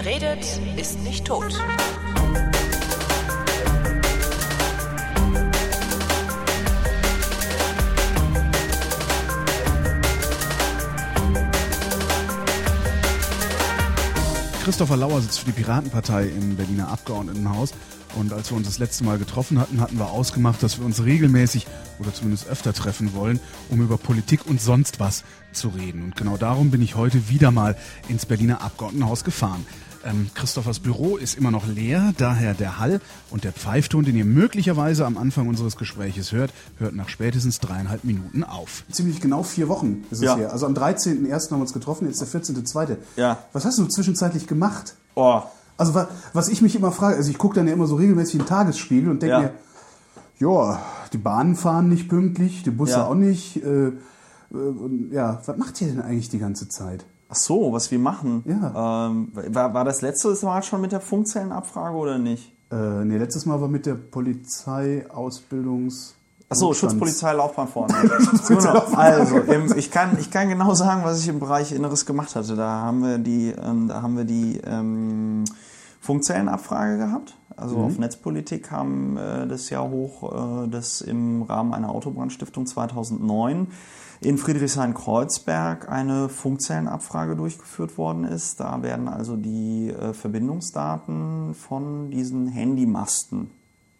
Wer redet, ist nicht tot. Christopher Lauer sitzt für die Piratenpartei im Berliner Abgeordnetenhaus. Und als wir uns das letzte Mal getroffen hatten, hatten wir ausgemacht, dass wir uns regelmäßig oder zumindest öfter treffen wollen, um über Politik und sonst was zu reden. Und genau darum bin ich heute wieder mal ins Berliner Abgeordnetenhaus gefahren. Ähm, Christophers Büro ist immer noch leer, daher der Hall und der Pfeifton, den ihr möglicherweise am Anfang unseres Gespräches hört, hört nach spätestens dreieinhalb Minuten auf. Ziemlich genau vier Wochen ist es Ja. her. Also am 13.01. haben wir uns getroffen, jetzt der 14.02. Ja. Was hast du zwischenzeitlich gemacht? Oh, Also wa- was ich mich immer frage, also ich gucke dann ja immer so regelmäßig in den Tagesspiegel und denke Ja. mir, ja, die Bahnen fahren nicht pünktlich, die Busse Ja. auch nicht. Äh, äh, ja, was macht ihr denn eigentlich die ganze Zeit? Ach so, was wir machen. Ja. Ähm, war, war das letzte Mal schon mit der Funkzellenabfrage oder nicht? Äh, nee, letztes Mal war mit der Polizeiausbildungs... Ach so, Notstands- Schutzpolizei Laufbahn vorne. genau. Also, im, ich kann, ich kann genau sagen, was ich im Bereich Inneres gemacht hatte. Da haben wir die, ähm, da haben wir die ähm, Funkzellenabfrage gehabt. Also auf Netzpolitik kam äh, das Jahr hoch, äh, dass im Rahmen einer Autobrandstiftung 2009 in Friedrichshain-Kreuzberg eine Funkzellenabfrage durchgeführt worden ist. Da werden also die äh, Verbindungsdaten von diesen Handymasten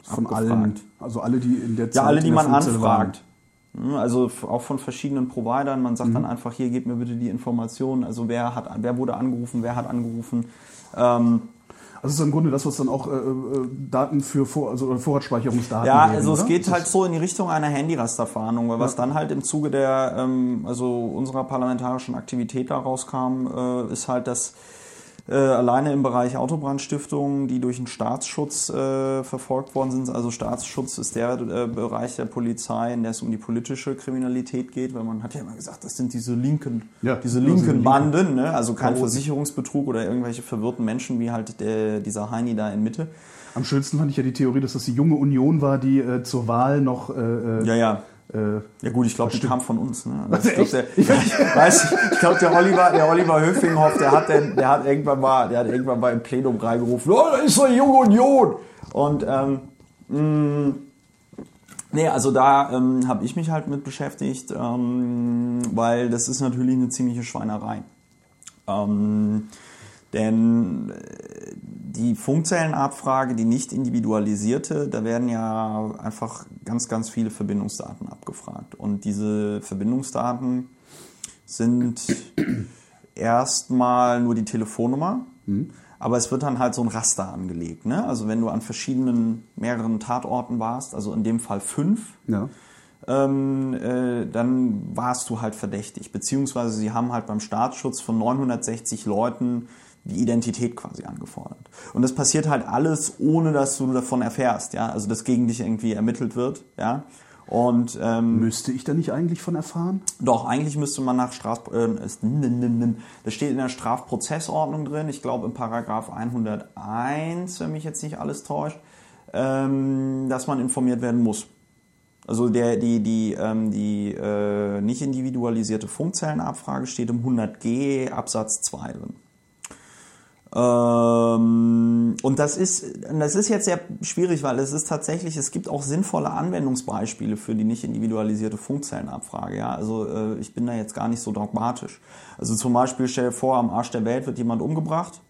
Von abgefragt. allen, also alle, die in der Zeit Ja, alle, die man Funkzelle anfragt. Hm, Also auch von verschiedenen Providern. Man sagt dann einfach, hier, gebt mir bitte die Informationen. Also wer hat, wer wurde angerufen, wer hat angerufen. Ähm, Also es ist im Grunde das, was dann auch äh, äh, Daten für Vor also Vorratsspeicherungsdaten ja, geben, also es oder? geht halt so in die Richtung einer Handyrasterfahndung, weil was dann halt im Zuge der, ähm, also unserer parlamentarischen Aktivität daraus kam, äh, ist halt, dass äh, alleine im Bereich Autobrandstiftung, die durch den Staatsschutz äh, verfolgt worden sind. Also Staatsschutz ist der äh, Bereich der Polizei, in der es um die politische Kriminalität geht, weil man hat ja immer gesagt, das sind diese linken, Ja, diese also linken linke- Banden, ne? also kein. Versicherungsbetrug oder irgendwelche verwirrten Menschen wie halt der, dieser Heini da in Mitte. Am schönsten fand ich ja die Theorie, dass das die junge Union war, die äh, zur Wahl noch äh, äh, Ja, ja. Äh, Ja gut, ich glaube, die kam von uns. Ne? Was, Also ich glaube, der, ich weiß, ich glaube, der Oliver, der Oliver Höfinghoff, der hat, den, der hat irgendwann mal, der hat irgendwann mal im Plenum reingerufen, oh, da ist die junge Union. Und ähm, mh, nee, also da ähm, habe ich mich halt mit beschäftigt, ähm, weil das ist natürlich eine ziemliche Schweinerei. Ähm, denn äh, die Funkzellenabfrage, die nicht individualisierte, da werden ja einfach ganz, ganz viele Verbindungsdaten abgefragt. Und diese Verbindungsdaten sind erstmal nur die Telefonnummer, aber es wird dann halt so ein Raster angelegt. Ne? Also wenn du an verschiedenen, mehreren Tatorten warst, also in dem Fall fünf, ja. ähm, äh, dann warst du halt verdächtig. Beziehungsweise sie haben halt beim Staatsschutz von 960 Leuten die Identität quasi angefordert. Und das passiert halt alles, ohne dass du davon erfährst, ja. Also dass gegen dich irgendwie ermittelt wird, ja. Und ähm, Müsste ich da nicht eigentlich von erfahren? doch, eigentlich müsste man nach Straf... Äh, das steht in der Strafprozessordnung drin, ich glaube im Paragraph 101, wenn mich jetzt nicht alles täuscht, ähm, dass man informiert werden muss. Also der, die, die, ähm, die äh, nicht individualisierte Funkzellenabfrage steht im 100g Absatz 2 drin. Ähm, und das ist, das ist jetzt sehr schwierig, weil es ist tatsächlich, es gibt auch sinnvolle Anwendungsbeispiele für die nicht individualisierte Funkzellenabfrage. Ja? Also äh, ich bin da jetzt gar nicht so dogmatisch. Also zum Beispiel stell dir vor, am Arsch der Welt wird jemand umgebracht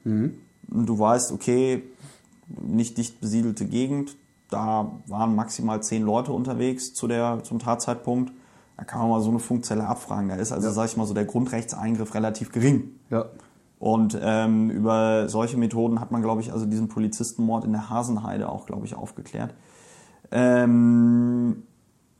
und du weißt, okay, nicht dicht besiedelte Gegend, da waren maximal zehn Leute unterwegs zu der, zum Tatzeitpunkt. Da kann man mal so eine Funkzelle abfragen. Da ist also, sag ich mal, so der Grundrechtseingriff relativ gering. Ja. Und ähm, über solche Methoden hat man, glaube ich, also diesen Polizistenmord in der Hasenheide auch, glaube ich, aufgeklärt. Ähm,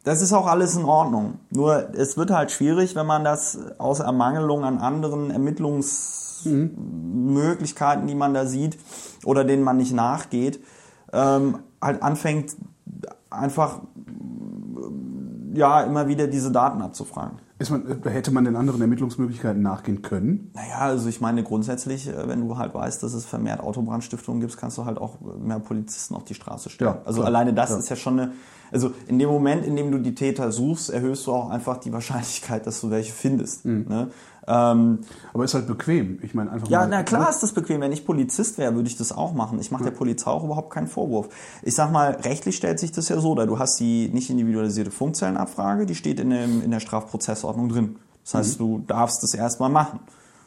das ist auch alles in Ordnung. Nur es wird halt schwierig, wenn man das aus Ermangelung an anderen Ermittlungsmöglichkeiten, die man da sieht oder denen man nicht nachgeht, ähm, halt anfängt einfach ja immer wieder diese Daten abzufragen. Man, äh, hätte man den anderen Ermittlungsmöglichkeiten nachgehen können? Naja, also ich meine grundsätzlich, äh, wenn du halt weißt, dass es vermehrt Autobrandstiftungen gibt, kannst du halt auch mehr Polizisten auf die Straße stellen. Ja, also klar, alleine das klar. ist ja schon eine, Also in dem Moment, in dem du die Täter suchst, erhöhst du auch einfach die Wahrscheinlichkeit, dass du welche findest. Ne? Ähm, Aber ist halt bequem. Ich meine einfach ja, na klar ist das bequem. Wenn ich Polizist wäre, würde ich das auch machen. Ich mache der Polizei auch überhaupt keinen Vorwurf. Ich sag mal, rechtlich stellt sich das ja so, da du hast die nicht individualisierte Funkzellenabfrage, die steht in, dem, in der Strafprozessordnung drin. Das heißt, du darfst das erstmal machen.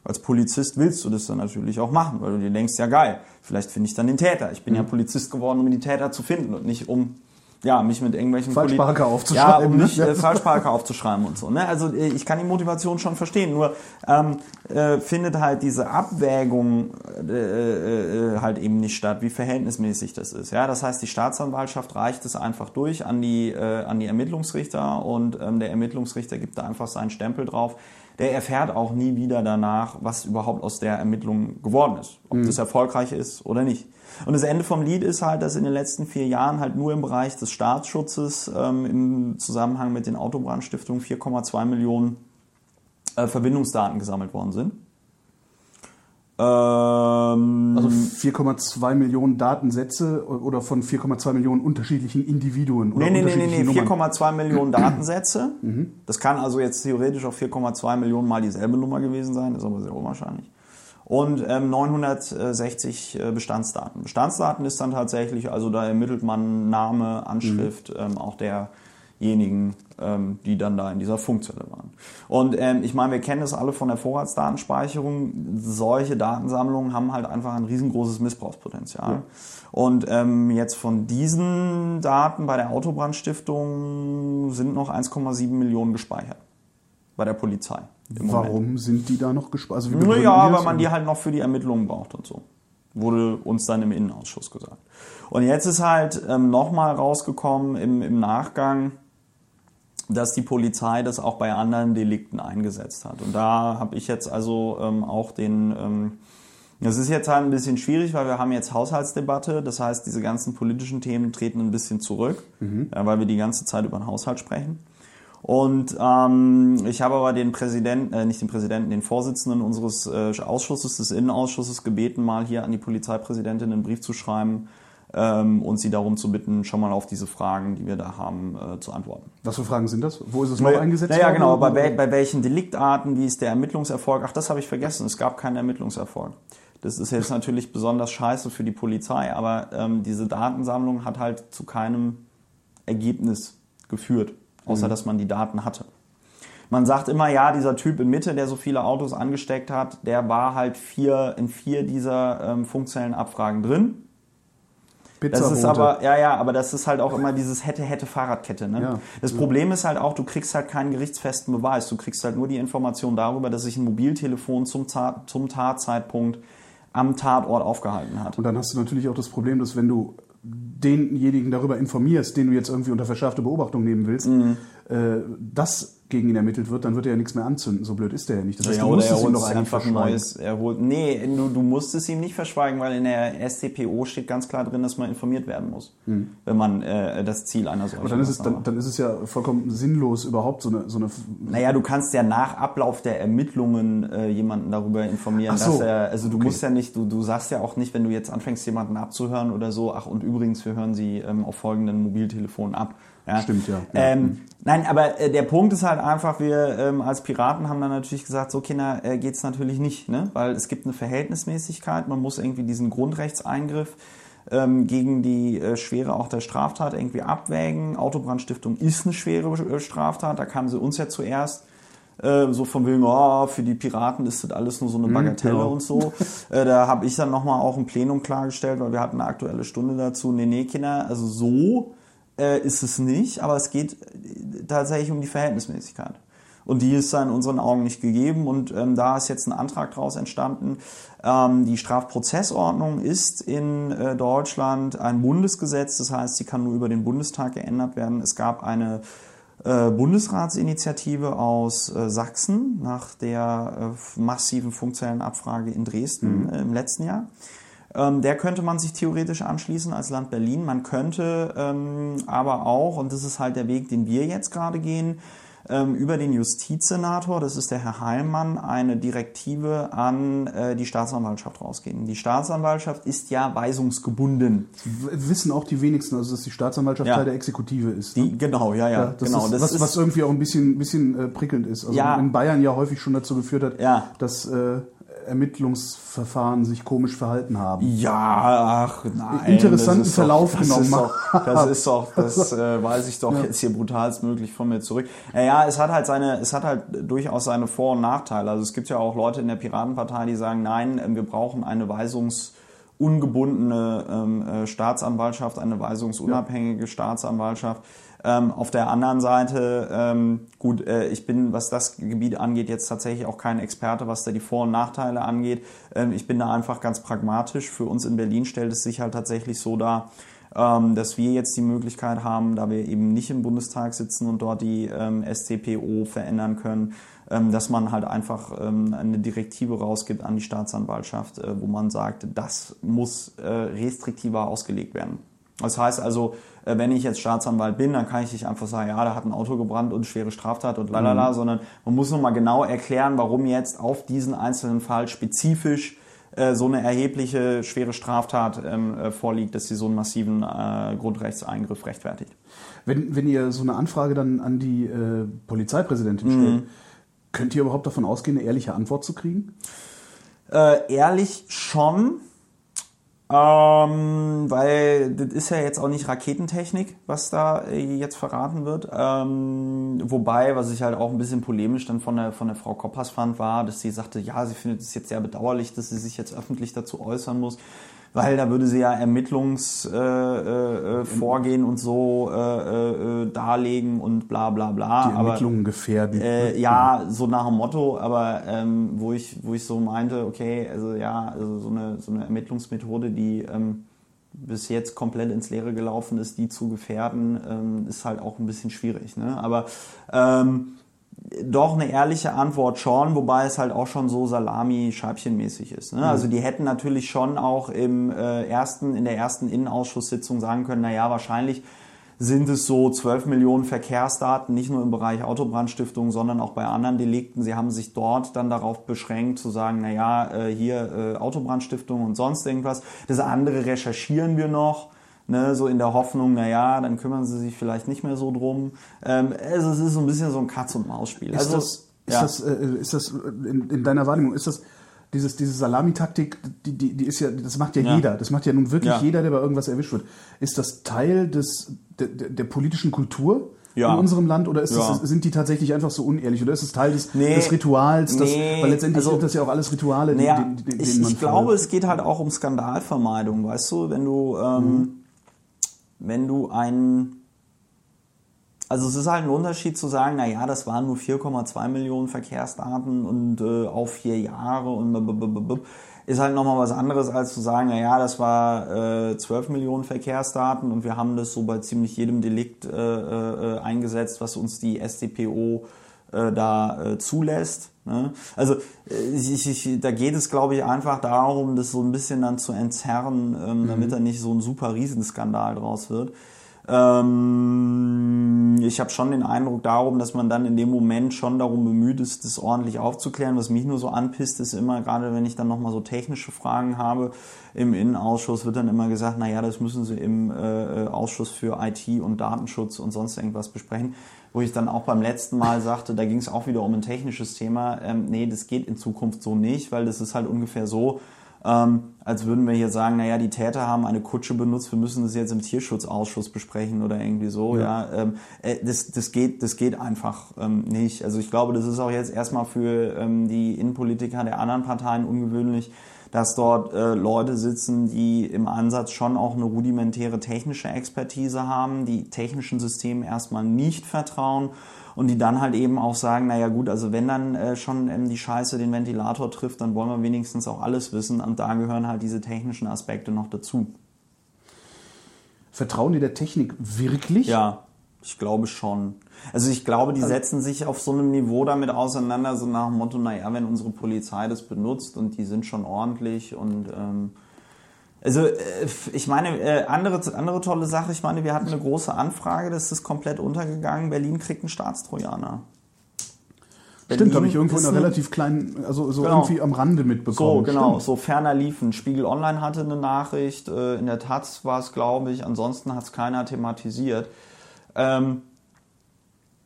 Als Polizist willst du das dann natürlich auch machen, weil du dir denkst, ja geil, vielleicht finde ich dann den Täter. Ich bin ja Polizist geworden, um die Täter zu finden und nicht um ja, mich mit irgendwelchen Falschparker aufzuschreiben, Ja, um ne? nicht äh, Falschparker aufzuschreiben und so. Ne? Also äh, ich kann die Motivation schon verstehen, nur ähm, äh, findet halt diese Abwägung äh, äh, äh, halt eben nicht statt, wie verhältnismäßig das ist. Ja, das heißt, die Staatsanwaltschaft reicht es einfach durch an die äh, an die Ermittlungsrichter und ähm, der Ermittlungsrichter gibt da einfach seinen Stempel drauf. Der erfährt auch nie wieder danach, was überhaupt aus der Ermittlung geworden ist, ob das erfolgreich ist oder nicht. Und das Ende vom Lied ist halt, dass in den letzten vier Jahren halt nur im Bereich des Staatsschutzes ähm, im Zusammenhang mit den Autobrandstiftungen 4,2 Millionen äh, Verbindungsdaten gesammelt worden sind. Ähm, Also 4,2 Millionen Datensätze oder von 4,2 Millionen unterschiedlichen Individuen oder Nee, nee, nee, nee, unterschiedlichen nee, Nummern. 4,2 Millionen Datensätze. Das kann also jetzt theoretisch auch 4,2 Millionen mal dieselbe Nummer gewesen sein, ist aber sehr unwahrscheinlich. Und ähm, 960 äh, Bestandsdaten. Bestandsdaten ist dann tatsächlich, also da ermittelt man Name, Anschrift ähm, auch derjenigen, ähm, die dann da in dieser Funkzelle waren. Und ähm, ich meine, wir kennen das alle von der Vorratsdatenspeicherung. Solche Datensammlungen haben halt einfach ein riesengroßes Missbrauchspotenzial. Und ähm, jetzt von diesen Daten bei der Autobrandstiftung sind noch 1,7 Millionen gespeichert. Bei der Polizei. im Moment. Warum sind die da noch gespeichert? Also Naja, weil man die halt noch für die Ermittlungen braucht und so. Wurde uns dann im Innenausschuss gesagt. Und jetzt ist halt ähm, nochmal rausgekommen im, im Nachgang, dass die Polizei das auch bei anderen Delikten eingesetzt hat. Und da habe ich jetzt also ähm, auch den... Ähm, das ist jetzt halt ein bisschen schwierig, weil wir haben jetzt Haushaltsdebatte. Das heißt, diese ganzen politischen Themen treten ein bisschen zurück, ja, weil wir die ganze Zeit über den Haushalt sprechen. Und ähm, ich habe aber den Präsidenten, äh, nicht den Präsidenten, den Vorsitzenden unseres äh, Ausschusses, des Innenausschusses gebeten, mal hier an die Polizeipräsidentin einen Brief zu schreiben ähm, und sie darum zu bitten, schon mal auf diese Fragen, die wir da haben, äh, zu antworten. Was für Fragen sind das? Wo ist es noch eingesetzt Naja, worden? genau. Bei, bei welchen Deliktarten, wie ist der Ermittlungserfolg? Ach, das habe ich vergessen. Es gab keinen Ermittlungserfolg. Das ist jetzt natürlich besonders scheiße für die Polizei, aber ähm, diese Datensammlung hat halt zu keinem Ergebnis geführt, außer dass man die Daten hatte. Man sagt immer, ja, dieser Typ in Mitte, der so viele Autos angesteckt hat, der war halt vier, in vier dieser ähm, Funkzellenabfragen drin. Das ist aber, ja, ja, aber das ist halt auch immer dieses hätte, hätte Fahrradkette. Ne? Ja. Das Problem ist halt auch, du kriegst halt keinen gerichtsfesten Beweis. Du kriegst halt nur die Information darüber, dass sich ein Mobiltelefon zum, zum Tatzeitpunkt am Tatort aufgehalten hat. Und dann hast du natürlich auch das Problem, dass wenn du denjenigen darüber informierst, den du jetzt irgendwie unter verschärfte Beobachtung nehmen willst, Mhm. äh, das gegen ihn ermittelt wird, dann wird er ja nichts mehr anzünden. So blöd ist der ja nicht. Das heißt, Ja, du oder musst er es ihm doch eigentlich einfach ein verschweigen. neues. Er holt, nee, du, du musst es ihm nicht verschweigen, weil in der StPO steht ganz klar drin, dass man informiert werden muss, wenn man äh, das Ziel einer solchen Aber dann ist, es, dann, dann ist es ja vollkommen sinnlos, überhaupt so eine, so eine Naja, du kannst ja nach Ablauf der Ermittlungen äh, jemanden darüber informieren, so. dass er, also du Okay. musst ja nicht, du, du sagst ja auch nicht, wenn du jetzt anfängst, jemanden abzuhören oder so, ach und übrigens, wir hören sie ähm, auf folgenden Mobiltelefonen ab. Ja? Stimmt, ja. Ja. Ähm, nein, aber äh, der Punkt ist halt einfach, wir ähm, als Piraten haben dann natürlich gesagt, so Kinder äh, geht's natürlich nicht, ne? weil es gibt eine Verhältnismäßigkeit, man muss irgendwie diesen Grundrechtseingriff ähm, gegen die äh, Schwere auch der Straftat irgendwie abwägen. Autobrandstiftung ist eine schwere äh, Straftat, da kamen sie uns ja zuerst äh, so von wegen, oh, für die Piraten ist das alles nur so eine Bagatelle genau. und so. Da habe ich dann nochmal auch im Plenum klargestellt, weil wir hatten eine aktuelle Stunde dazu. Nee, nee, Kinder, also so äh, ist es nicht, aber es geht äh, tatsächlich um die Verhältnismäßigkeit. Und die ist da in unseren Augen nicht gegeben. Und ähm, da ist jetzt ein Antrag daraus entstanden. Ähm, die Strafprozessordnung ist in äh, Deutschland ein Bundesgesetz, das heißt, sie kann nur über den Bundestag geändert werden. Es gab eine äh, Bundesratsinitiative aus äh, Sachsen nach der äh, massiven Funkzellenabfrage in Dresden äh, im letzten Jahr. Ähm, der könnte man sich theoretisch anschließen als Land Berlin. Man könnte ähm, aber auch, und das ist halt der Weg, den wir jetzt gerade gehen, ähm, über den Justizsenator, das ist der Herr Heilmann, eine Direktive an äh, die Staatsanwaltschaft rausgeben. Die Staatsanwaltschaft ist ja weisungsgebunden. W- Wissen auch die wenigsten, also dass die Staatsanwaltschaft Ja. Teil der Exekutive ist. ne? Die, genau, ja, ja, Ja, das genau. ist, das was, ist, was irgendwie auch ein bisschen, bisschen äh, prickelnd ist. Also Ja. in Bayern ja häufig schon dazu geführt hat, dass äh, Ermittlungsverfahren sich komisch verhalten haben. Ja, ach nein. Interessanten Verlauf doch, das genommen Ist doch, das ist doch, das äh, weiß ich doch jetzt hier brutalstmöglich von mir zurück. Naja, es hat halt seine, es hat halt durchaus seine Vor- und Nachteile. Also es gibt ja auch Leute in der Piratenpartei, die sagen, nein, ähm, wir brauchen eine weisungsungebundene ähm, äh, Staatsanwaltschaft, eine weisungsunabhängige Staatsanwaltschaft. Ähm, auf der anderen Seite, ähm, gut, äh, ich bin, was das Gebiet angeht, jetzt tatsächlich auch kein Experte, was da die Vor- und Nachteile angeht. Ähm, ich bin da einfach ganz pragmatisch. Für uns in Berlin stellt es sich halt tatsächlich so dar, ähm, dass wir jetzt die Möglichkeit haben, da wir eben nicht im Bundestag sitzen und dort die ähm, StPO verändern können, ähm, dass man halt einfach eine Direktive rausgibt an die Staatsanwaltschaft, äh, wo man sagt, das muss äh, restriktiver ausgelegt werden. Das heißt also, wenn ich jetzt Staatsanwalt bin, dann kann ich nicht einfach sagen, ja, da hat ein Auto gebrannt und schwere Straftat und lalala, sondern man muss nochmal genau erklären, warum jetzt auf diesen einzelnen Fall spezifisch äh, so eine erhebliche schwere Straftat ähm, äh, vorliegt, dass sie so einen massiven äh, Grundrechtseingriff rechtfertigt. Wenn, wenn ihr so eine Anfrage dann an die äh, Polizeipräsidentin Mhm. stellt, könnt ihr überhaupt davon ausgehen, eine ehrliche Antwort zu kriegen? Äh, ehrlich schon. Ähm, weil das ist ja jetzt auch nicht Raketentechnik, was da äh, jetzt verraten wird. Ähm, wobei, was ich halt auch ein bisschen polemisch dann von der, von der Frau Koppers fand, war, dass sie sagte, ja, sie findet es jetzt sehr bedauerlich, dass sie sich jetzt öffentlich dazu äußern muss, weil da würde sie ja Ermittlungsvorgehen äh, äh, Vorgehen und so äh, äh, darlegen und bla bla bla. Die Aber- Ermittlungen gefährden. äh, ja, so nach dem Motto, aber ähm, wo ich wo ich so meinte, okay, also ja, also so eine so eine Ermittlungsmethode, die ähm, bis jetzt komplett ins Leere gelaufen ist, die zu gefährden, ähm, ist halt auch ein bisschen schwierig. Ne? Aber ähm, doch eine ehrliche Antwort schon, wobei es halt auch schon so Salami-Scheibchenmäßig ist. Ne? Also die hätten natürlich schon auch im äh, ersten, in der ersten Innenausschusssitzung sagen können, na ja, wahrscheinlich sind es so 12 Millionen Verkehrsdaten, nicht nur im Bereich Autobrandstiftung, sondern auch bei anderen Delikten. Sie haben sich dort dann darauf beschränkt zu sagen, na ja, äh, hier äh, Autobrandstiftung und sonst irgendwas. Das andere recherchieren wir noch. Ne, so in der Hoffnung, na ja, dann kümmern sie sich vielleicht nicht mehr so drum. Ähm, also es ist so ein bisschen so ein Katz-und-Maus-Spiel. Ist Also, das, ist ja. das, äh, ist das in, in deiner Wahrnehmung, ist das dieses, diese Salamitaktik, die, die, die ist ja, das macht ja, Ja. jeder. Das macht ja nun wirklich Ja. jeder, der bei irgendwas erwischt wird. Ist das Teil des, der, der, politischen Kultur Ja. in unserem Land oder ist Ja. das, sind die tatsächlich einfach so unehrlich oder ist es Teil des, Nee. des Rituals? Das, Nee. Weil letztendlich Also- sind das ja auch alles Rituale, die- Naja, die- die- denen ich, man ich glaube, es geht halt auch um Skandalvermeidung, weißt du, wenn du, ähm, wenn du ein, also es ist halt ein Unterschied zu sagen, na ja, das waren nur 4,2 Millionen Verkehrsdaten und äh, auf vier Jahre und blablabla. ist halt nochmal was anderes als zu sagen, na ja, das war äh, 12 Millionen Verkehrsdaten und wir haben das so bei ziemlich jedem Delikt äh, äh, eingesetzt, was uns die SDPO äh, da äh, zulässt. Ne? Also äh, ich, ich, da geht es, glaube ich, einfach darum, das so ein bisschen dann zu entzerren, ähm, damit da nicht so ein super Riesenskandal draus wird. Ähm, ich habe schon den Eindruck darum, dass man dann in dem Moment schon darum bemüht ist, das ordentlich aufzuklären. Was mich nur so anpisst, ist immer, gerade wenn ich dann nochmal so technische Fragen habe, im Innenausschuss wird dann immer gesagt, naja, das müssen Sie im äh, Ausschuss für IT und Datenschutz und sonst irgendwas besprechen. Wo ich dann auch beim letzten Mal sagte, da ging es auch wieder um ein technisches Thema. Ähm, nee, das geht in Zukunft so nicht, weil das ist halt ungefähr so, ähm, als würden wir hier sagen, naja, die Täter haben eine Kutsche benutzt, wir müssen das jetzt im Tierschutzausschuss besprechen oder irgendwie so. Ja, ähm, äh, das, das geht, das geht einfach ähm, nicht. Also ich glaube, das ist auch jetzt erstmal für ähm, die Innenpolitiker der anderen Parteien ungewöhnlich, dass dort äh, Leute sitzen, die im Ansatz schon auch eine rudimentäre technische Expertise haben, die technischen Systemen erstmal nicht vertrauen und die dann halt eben auch sagen, naja gut, also wenn dann äh, schon ähm, die Scheiße den Ventilator trifft, dann wollen wir wenigstens auch alles wissen und da gehören halt diese technischen Aspekte noch dazu. Vertrauen die der Technik wirklich? Ja, ich glaube schon. Also ich glaube, die setzen sich auf so einem Niveau damit auseinander, so nach dem Motto, naja, wenn unsere Polizei das benutzt und die sind schon ordentlich und ähm, Also äh, ich meine, äh, andere, andere tolle Sache, ich meine, wir hatten eine große Anfrage, das ist komplett untergegangen. Berlin kriegt einen Staatstrojaner. Stimmt, habe ich irgendwo in einer ein- relativ kleinen, also so Genau. irgendwie am Rande So, mitbekommen. genau, Stimmt. so ferner liefen. Spiegel Online hatte eine Nachricht, äh, in der Taz war es, glaube ich, ansonsten hat es keiner thematisiert. Ähm,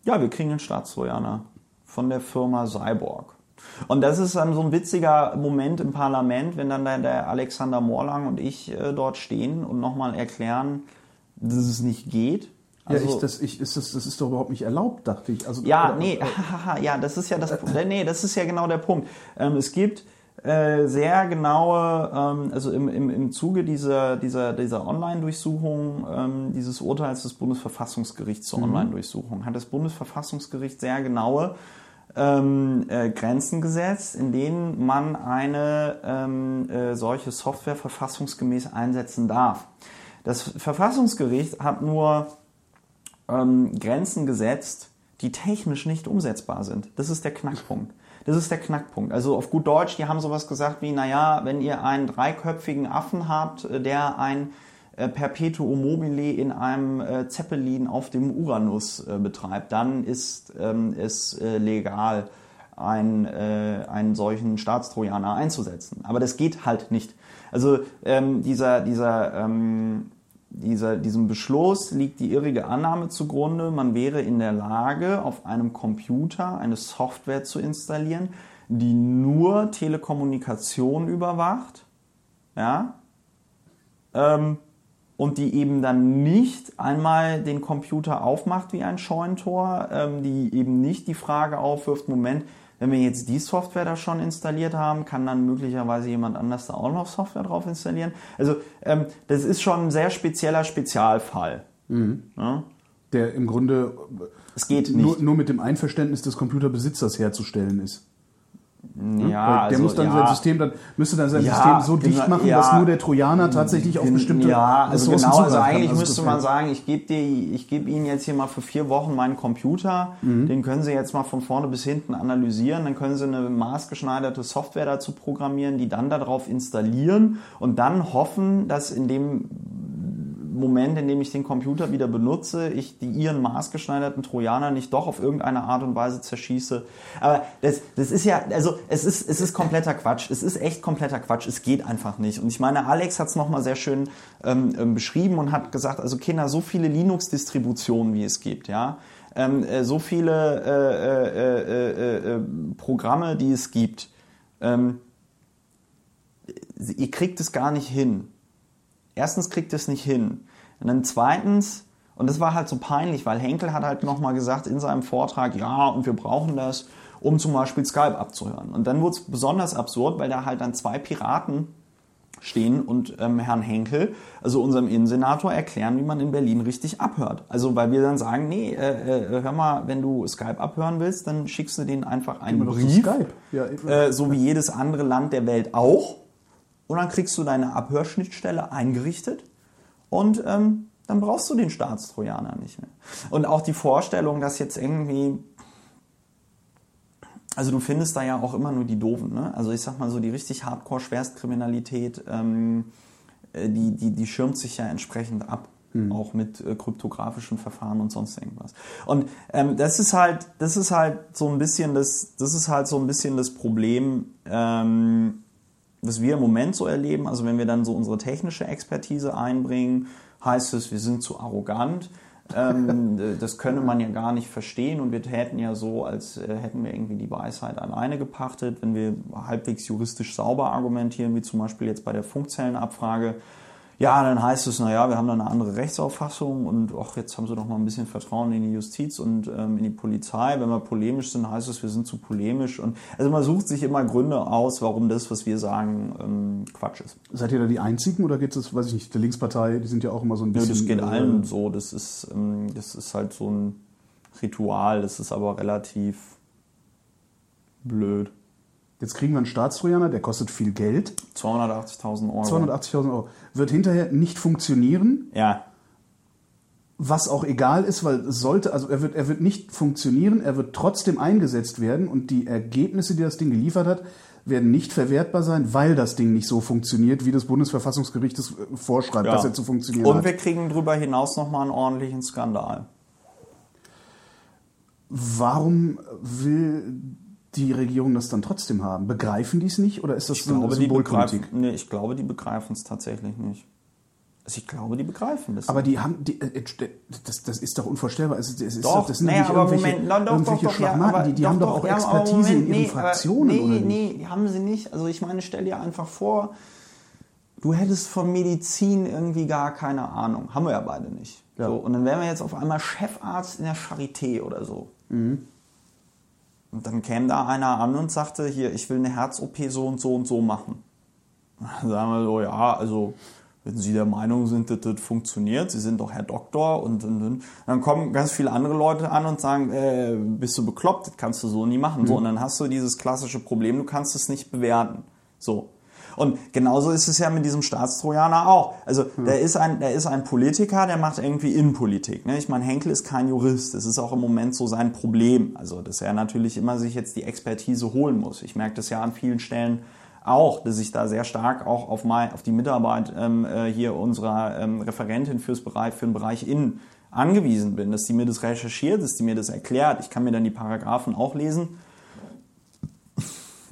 ja, wir kriegen einen Staatstrojaner von der Firma Cyborg. Und das ist dann so ein witziger Moment im Parlament, wenn dann der, der Alexander Morlang und ich äh, dort stehen und nochmal erklären, dass es nicht geht. Ja, Also- ich, das, ich, ist das, das ist doch überhaupt nicht erlaubt, dachte ich. Also, Ja, oder- nee, hahaha, ja, das ist ja das, nee, das ist ja genau der Punkt. Ähm, es gibt äh, sehr genaue, ähm, also im, im, im Zuge dieser, dieser, dieser Online-Durchsuchung, ähm, dieses Urteils des Bundesverfassungsgerichts zur Online-Durchsuchung, hat das Bundesverfassungsgericht sehr genaue ähm, äh, Grenzen gesetzt, in denen man eine ähm, äh, solche Software verfassungsgemäß einsetzen darf. Das Verfassungsgericht hat nur ähm, Grenzen gesetzt, die technisch nicht umsetzbar sind. Das ist der Knackpunkt. Das ist der Knackpunkt. Also auf gut Deutsch, die haben sowas gesagt wie, naja, wenn ihr einen dreiköpfigen Affen habt, äh, der ein äh, Perpetuum mobile in einem äh, Zeppelin auf dem Uranus betreibt, dann ist ähm, es legal, ein, äh, einen solchen Staatstrojaner einzusetzen. Aber das geht halt nicht. Also ähm, dieser, dieser ähm, dieser, diesem Beschluss liegt die irrige Annahme zugrunde, man wäre in der Lage, auf einem Computer eine Software zu installieren, die nur Telekommunikation überwacht, ja, ähm, und die eben dann nicht einmal den Computer aufmacht wie ein Scheunentor, ähm, die eben nicht die Frage aufwirft, Moment, wenn wir jetzt die Software da schon installiert haben, kann dann möglicherweise jemand anders da auch noch Software drauf installieren. Also ähm, das ist schon ein sehr spezieller Spezialfall. Ja? der im Grunde Es geht nur, nicht. nur mit dem Einverständnis des Computerbesitzers herzustellen ist. Ja, Weil der also, muss dann ja, sein System dann müsste dann sein Ja, System so dicht genau, machen, ja. dass nur der Trojaner tatsächlich auf bestimmte ja, also Ressourcen genau, also eigentlich Also müsste man sagen, ich gebe dir, ich gebe Ihnen jetzt hier mal für vier Wochen meinen Computer, Mhm. den können Sie jetzt mal von vorne bis hinten analysieren, dann können Sie eine maßgeschneiderte Software dazu programmieren, die dann darauf installieren und dann hoffen, dass in dem Moment, in dem ich den Computer wieder benutze, ich die ihren maßgeschneiderten Trojaner nicht doch auf irgendeine Art und Weise zerschieße. Aber das, das ist ja, also es ist, es ist kompletter Quatsch. Es ist echt kompletter Quatsch. Es geht einfach nicht. Und ich meine, Alex hat es nochmal sehr schön ähm, ähm, beschrieben und hat gesagt, also Kinder, so viele Linux-Distributionen, wie es gibt, ja. Ähm, äh, so viele äh, äh, äh, äh, äh, Programme, die es gibt. Ähm, ihr kriegt es gar nicht hin erstens kriegt es nicht hin. Und dann zweitens, und das war halt so peinlich, weil Henkel hat halt nochmal gesagt in seinem Vortrag, ja, und wir brauchen das, um zum Beispiel Skype abzuhören. Und dann wurde es besonders absurd, weil da halt dann zwei Piraten stehen und ähm, Herrn Henkel, also unserem Innensenator, erklären, wie man in Berlin richtig abhört. Also weil wir dann sagen, nee, äh, äh, hör mal, wenn du Skype abhören willst, dann schickst du denen einfach einen Brief, Skype. Ja, äh, so wie jedes andere Land der Welt auch. Und dann kriegst du deine Abhörschnittstelle eingerichtet und ähm, dann brauchst du den Staatstrojaner nicht mehr. Und auch die Vorstellung, dass jetzt irgendwie, also du findest da ja auch immer nur die Doofen, ne? Also ich sag mal so, die richtig Hardcore-Schwerstkriminalität, ähm, äh, die, die, die schirmt sich ja entsprechend ab. Auch mit äh, kryptografischen Verfahren und sonst irgendwas. Und ähm, das ist halt, das ist halt so ein bisschen das, das ist halt so ein bisschen das Problem, ähm, was wir im Moment so erleben, also wenn wir dann so unsere technische Expertise einbringen, heißt es, wir sind zu arrogant. ähm, das könne man ja gar nicht verstehen und wir täten ja so, als äh, hätten wir irgendwie die Weisheit alleine gepachtet, wenn wir halbwegs juristisch sauber argumentieren, wie zum Beispiel jetzt bei der Funkzellenabfrage. Ja, dann heißt es, naja, wir haben da eine andere Rechtsauffassung und ach, jetzt haben sie doch mal ein bisschen Vertrauen in die Justiz und ähm, in die Polizei. Wenn wir polemisch sind, heißt es, wir sind zu polemisch. Und also man sucht sich immer Gründe aus, warum das, was wir sagen, ähm, Quatsch ist. Seid ihr da die Einzigen oder geht es, weiß ich nicht, der Linkspartei, die sind ja auch immer so ein bisschen. das geht äh, allen so. Das ist, ähm, das ist halt so ein Ritual. Das ist aber relativ blöd. Jetzt kriegen wir einen Staatstrojaner, der kostet viel Geld, 280.000 Euro. 280.000 Euro. Wird hinterher nicht funktionieren, Ja, was auch egal ist, weil sollte, also er wird, er wird nicht funktionieren, er wird trotzdem eingesetzt werden und die Ergebnisse, die das Ding geliefert hat, werden nicht verwertbar sein, weil das Ding nicht so funktioniert, wie das Bundesverfassungsgericht es äh, vorschreibt, dass er zu funktionieren Und hat. wir kriegen darüber hinaus nochmal einen ordentlichen Skandal. Warum will die Regierung das dann trotzdem haben? Begreifen die es nicht oder ist das Ich so eine glaube, die Symbolpolitik? nee, ich glaube, die begreifen es tatsächlich nicht. Also ich glaube, die begreifen das. Aber die haben, die, äh, das, das ist doch unvorstellbar. Es ist, es ist Doch, das sind naja, nicht aber irgendwelche, Moment, doch, irgendwelche doch, doch, ja, die, die haben doch auch Expertise Moment, in ihren nee, Fraktionen, nee, oder nicht? Nee, haben sie nicht. Also ich meine, stell dir einfach vor, du hättest von Medizin irgendwie gar keine Ahnung. Haben wir ja beide nicht. Ja. So, und dann wären wir jetzt auf einmal Chefarzt in der Charité oder so. Mhm. Und dann käme da einer an und sagte, hier, ich will eine Herz-OP so und so und so machen. Dann sagen wir so, ja, also wenn Sie der Meinung sind, dass das funktioniert, Sie sind doch Herr Doktor und, und, und dann kommen ganz viele andere Leute an und sagen, äh, bist du bekloppt, das kannst du so nie machen. So, und dann hast du dieses klassische Problem, du kannst es nicht bewerten. So. Und genauso ist es ja mit diesem Staatstrojaner auch. Also der ist ein, der ist ein Politiker, der macht irgendwie Innenpolitik. Ne? Ich meine, Henkel ist kein Jurist. Das ist auch im Moment so sein Problem. Also dass er natürlich immer sich jetzt die Expertise holen muss. Ich merke das ja an vielen Stellen auch, dass ich da sehr stark auch auf, mein, auf die Mitarbeit ähm, äh, hier unserer ähm, Referentin fürs Bereich, für den Bereich Innen angewiesen bin, dass die mir das recherchiert, dass die mir das erklärt. Ich kann mir dann die Paragraphen auch lesen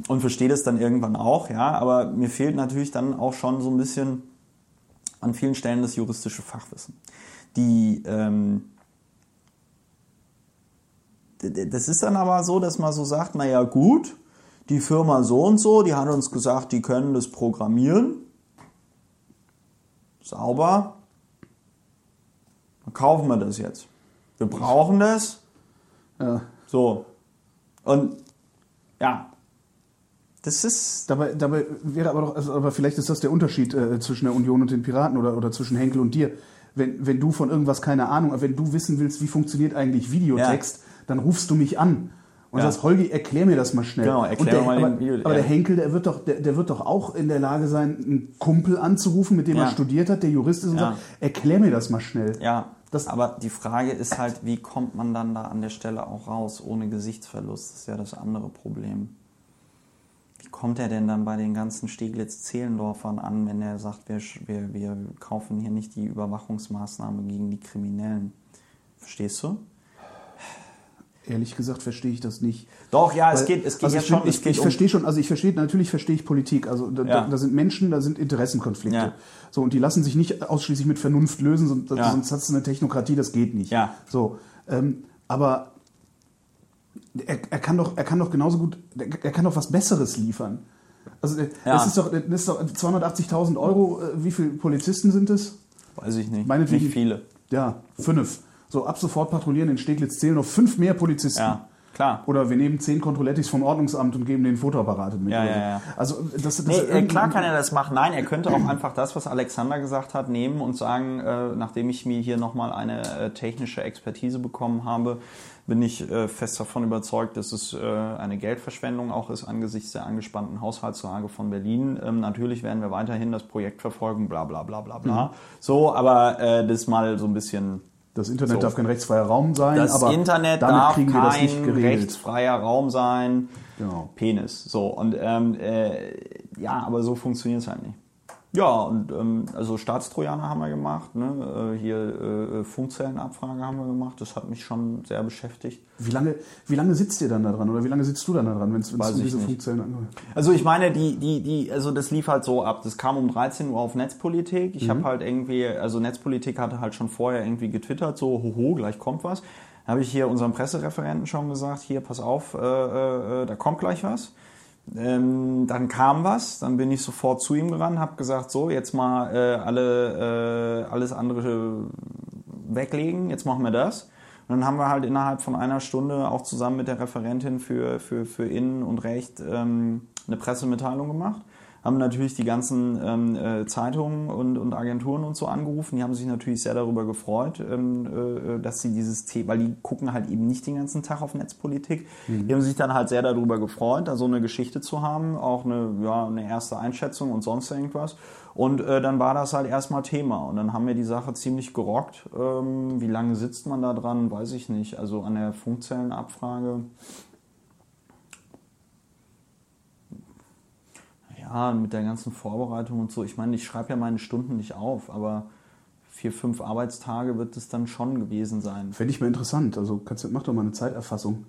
und verstehe das dann irgendwann auch, ja, aber mir fehlt natürlich dann auch schon so ein bisschen an vielen Stellen das juristische Fachwissen. Die, ähm, das ist dann aber so, dass man so sagt, naja gut, die Firma so und so, die hat uns gesagt, die können das programmieren. Sauber. Dann kaufen wir das jetzt. Wir brauchen das. Ja. So. Und ja, das ist. Dabei, dabei wäre aber doch, also, aber vielleicht ist das der Unterschied äh, zwischen der Union und den Piraten oder, oder zwischen Henkel und dir. Wenn, wenn du von irgendwas keine Ahnung, wenn du wissen willst, wie funktioniert eigentlich Videotext, dann rufst du mich an und Ja. sagst, Holgi, erklär mir das mal schnell. Genau, erklär der, mal aber, den Video- aber der ja. Henkel, der wird, doch, der, der wird doch auch in der Lage sein, einen Kumpel anzurufen, mit dem Ja. er studiert hat, der Jurist ist und Ja. sagt, erklär mir das mal schnell. Ja, Das- aber die Frage ist halt, wie kommt man dann da an der Stelle auch raus, ohne Gesichtsverlust? Das ist ja das andere Problem. Wie kommt er denn dann bei den ganzen Steglitz-Zehlendorfern an, wenn er sagt, wir, wir, wir kaufen hier nicht die Überwachungsmaßnahme gegen die Kriminellen? Verstehst du? Ehrlich gesagt verstehe ich das nicht. Doch, ja, es Weil- geht, es geht also ja ich, schon. es Ich, geht ich um- verstehe schon, also ich verstehe, natürlich verstehe ich Politik. Also da, Ja. da, da sind Menschen, da sind Interessenkonflikte. Ja. So, und die lassen sich nicht ausschließlich mit Vernunft lösen, sonst, Ja. sonst hast du eine Technokratie, das geht nicht. Ja. So, ähm, aber er, er, kann doch, er kann doch genauso gut, er, kann doch was Besseres liefern. Also äh, Ja. das ist doch, das ist doch 280.000 Euro, äh, wie viele Polizisten sind es? Weiß ich nicht. Meinetwegen- Nicht viele. Ja, fünf. So, ab sofort patrouillieren in Steglitz zählen noch fünf mehr Polizisten. Ja, klar. Oder wir nehmen zehn Kontrollettis vom Ordnungsamt und geben denen Fotoapparate mit. Ja, ja, ja. Also das, das Nee, äh, klar kann er das machen. Nein, er könnte auch einfach das, was Alexander gesagt hat, nehmen und sagen, äh, nachdem ich mir hier nochmal eine äh, technische Expertise bekommen habe, bin ich äh, fest davon überzeugt, dass es äh, eine Geldverschwendung auch ist angesichts der angespannten Haushaltslage von Berlin. Ähm, natürlich werden wir weiterhin das Projekt verfolgen, bla bla bla bla bla. So, aber äh, das mal so ein bisschen Das Internet So. darf kein rechtsfreier Raum sein, das aber Internet damit darf kriegen wir das nicht kein geregelt. rechtsfreier Raum sein. Genau. Penis. So, und ähm, äh, ja, aber so funktioniert es halt nicht. Ja, und ähm, also Staatstrojaner haben wir gemacht, ne? äh, hier äh, Funkzellenabfrage haben wir gemacht, das hat mich schon sehr beschäftigt. Wie lange, wie lange sitzt ihr dann da dran oder wie lange sitzt du dann da dran, wenn es um diese nicht. Funkzellen angeht? Also ich meine, die, die, die, also das lief halt so ab. Das kam um 13 Uhr auf Netzpolitik. Ich habe halt irgendwie, also Netzpolitik hatte halt schon vorher irgendwie getwittert, so, hoho, gleich kommt was. Da habe ich hier unserem Pressereferenten schon gesagt, hier, pass auf, äh, äh, da kommt gleich was. Ähm, dann kam was, dann bin ich sofort zu ihm gerannt, habe gesagt, so, jetzt mal äh, alle, äh, alles andere weglegen, jetzt machen wir das. Und dann haben wir halt innerhalb von einer Stunde auch zusammen mit der Referentin für, für, für Innen und Recht ähm, eine Pressemitteilung gemacht. Haben natürlich die ganzen ähm, äh, Zeitungen und, und Agenturen und so angerufen. Die haben sich natürlich sehr darüber gefreut, ähm, äh, dass sie dieses Thema, weil die gucken halt eben nicht den ganzen Tag auf Netzpolitik. Die haben sich dann halt sehr darüber gefreut, da so eine Geschichte zu haben, auch eine, ja, eine erste Einschätzung und sonst irgendwas. Und äh, dann war das halt erstmal Thema. Und dann haben wir die Sache ziemlich gerockt. Ähm, wie lange sitzt man da dran, weiß ich nicht. Also an der Funkzellenabfrage. Ja, mit der ganzen Vorbereitung und so. Ich meine, ich schreibe ja meine Stunden nicht auf, aber vier, fünf Arbeitstage wird es dann schon gewesen sein. Fände ich mal interessant. Also kannst, mach doch mal eine Zeiterfassung.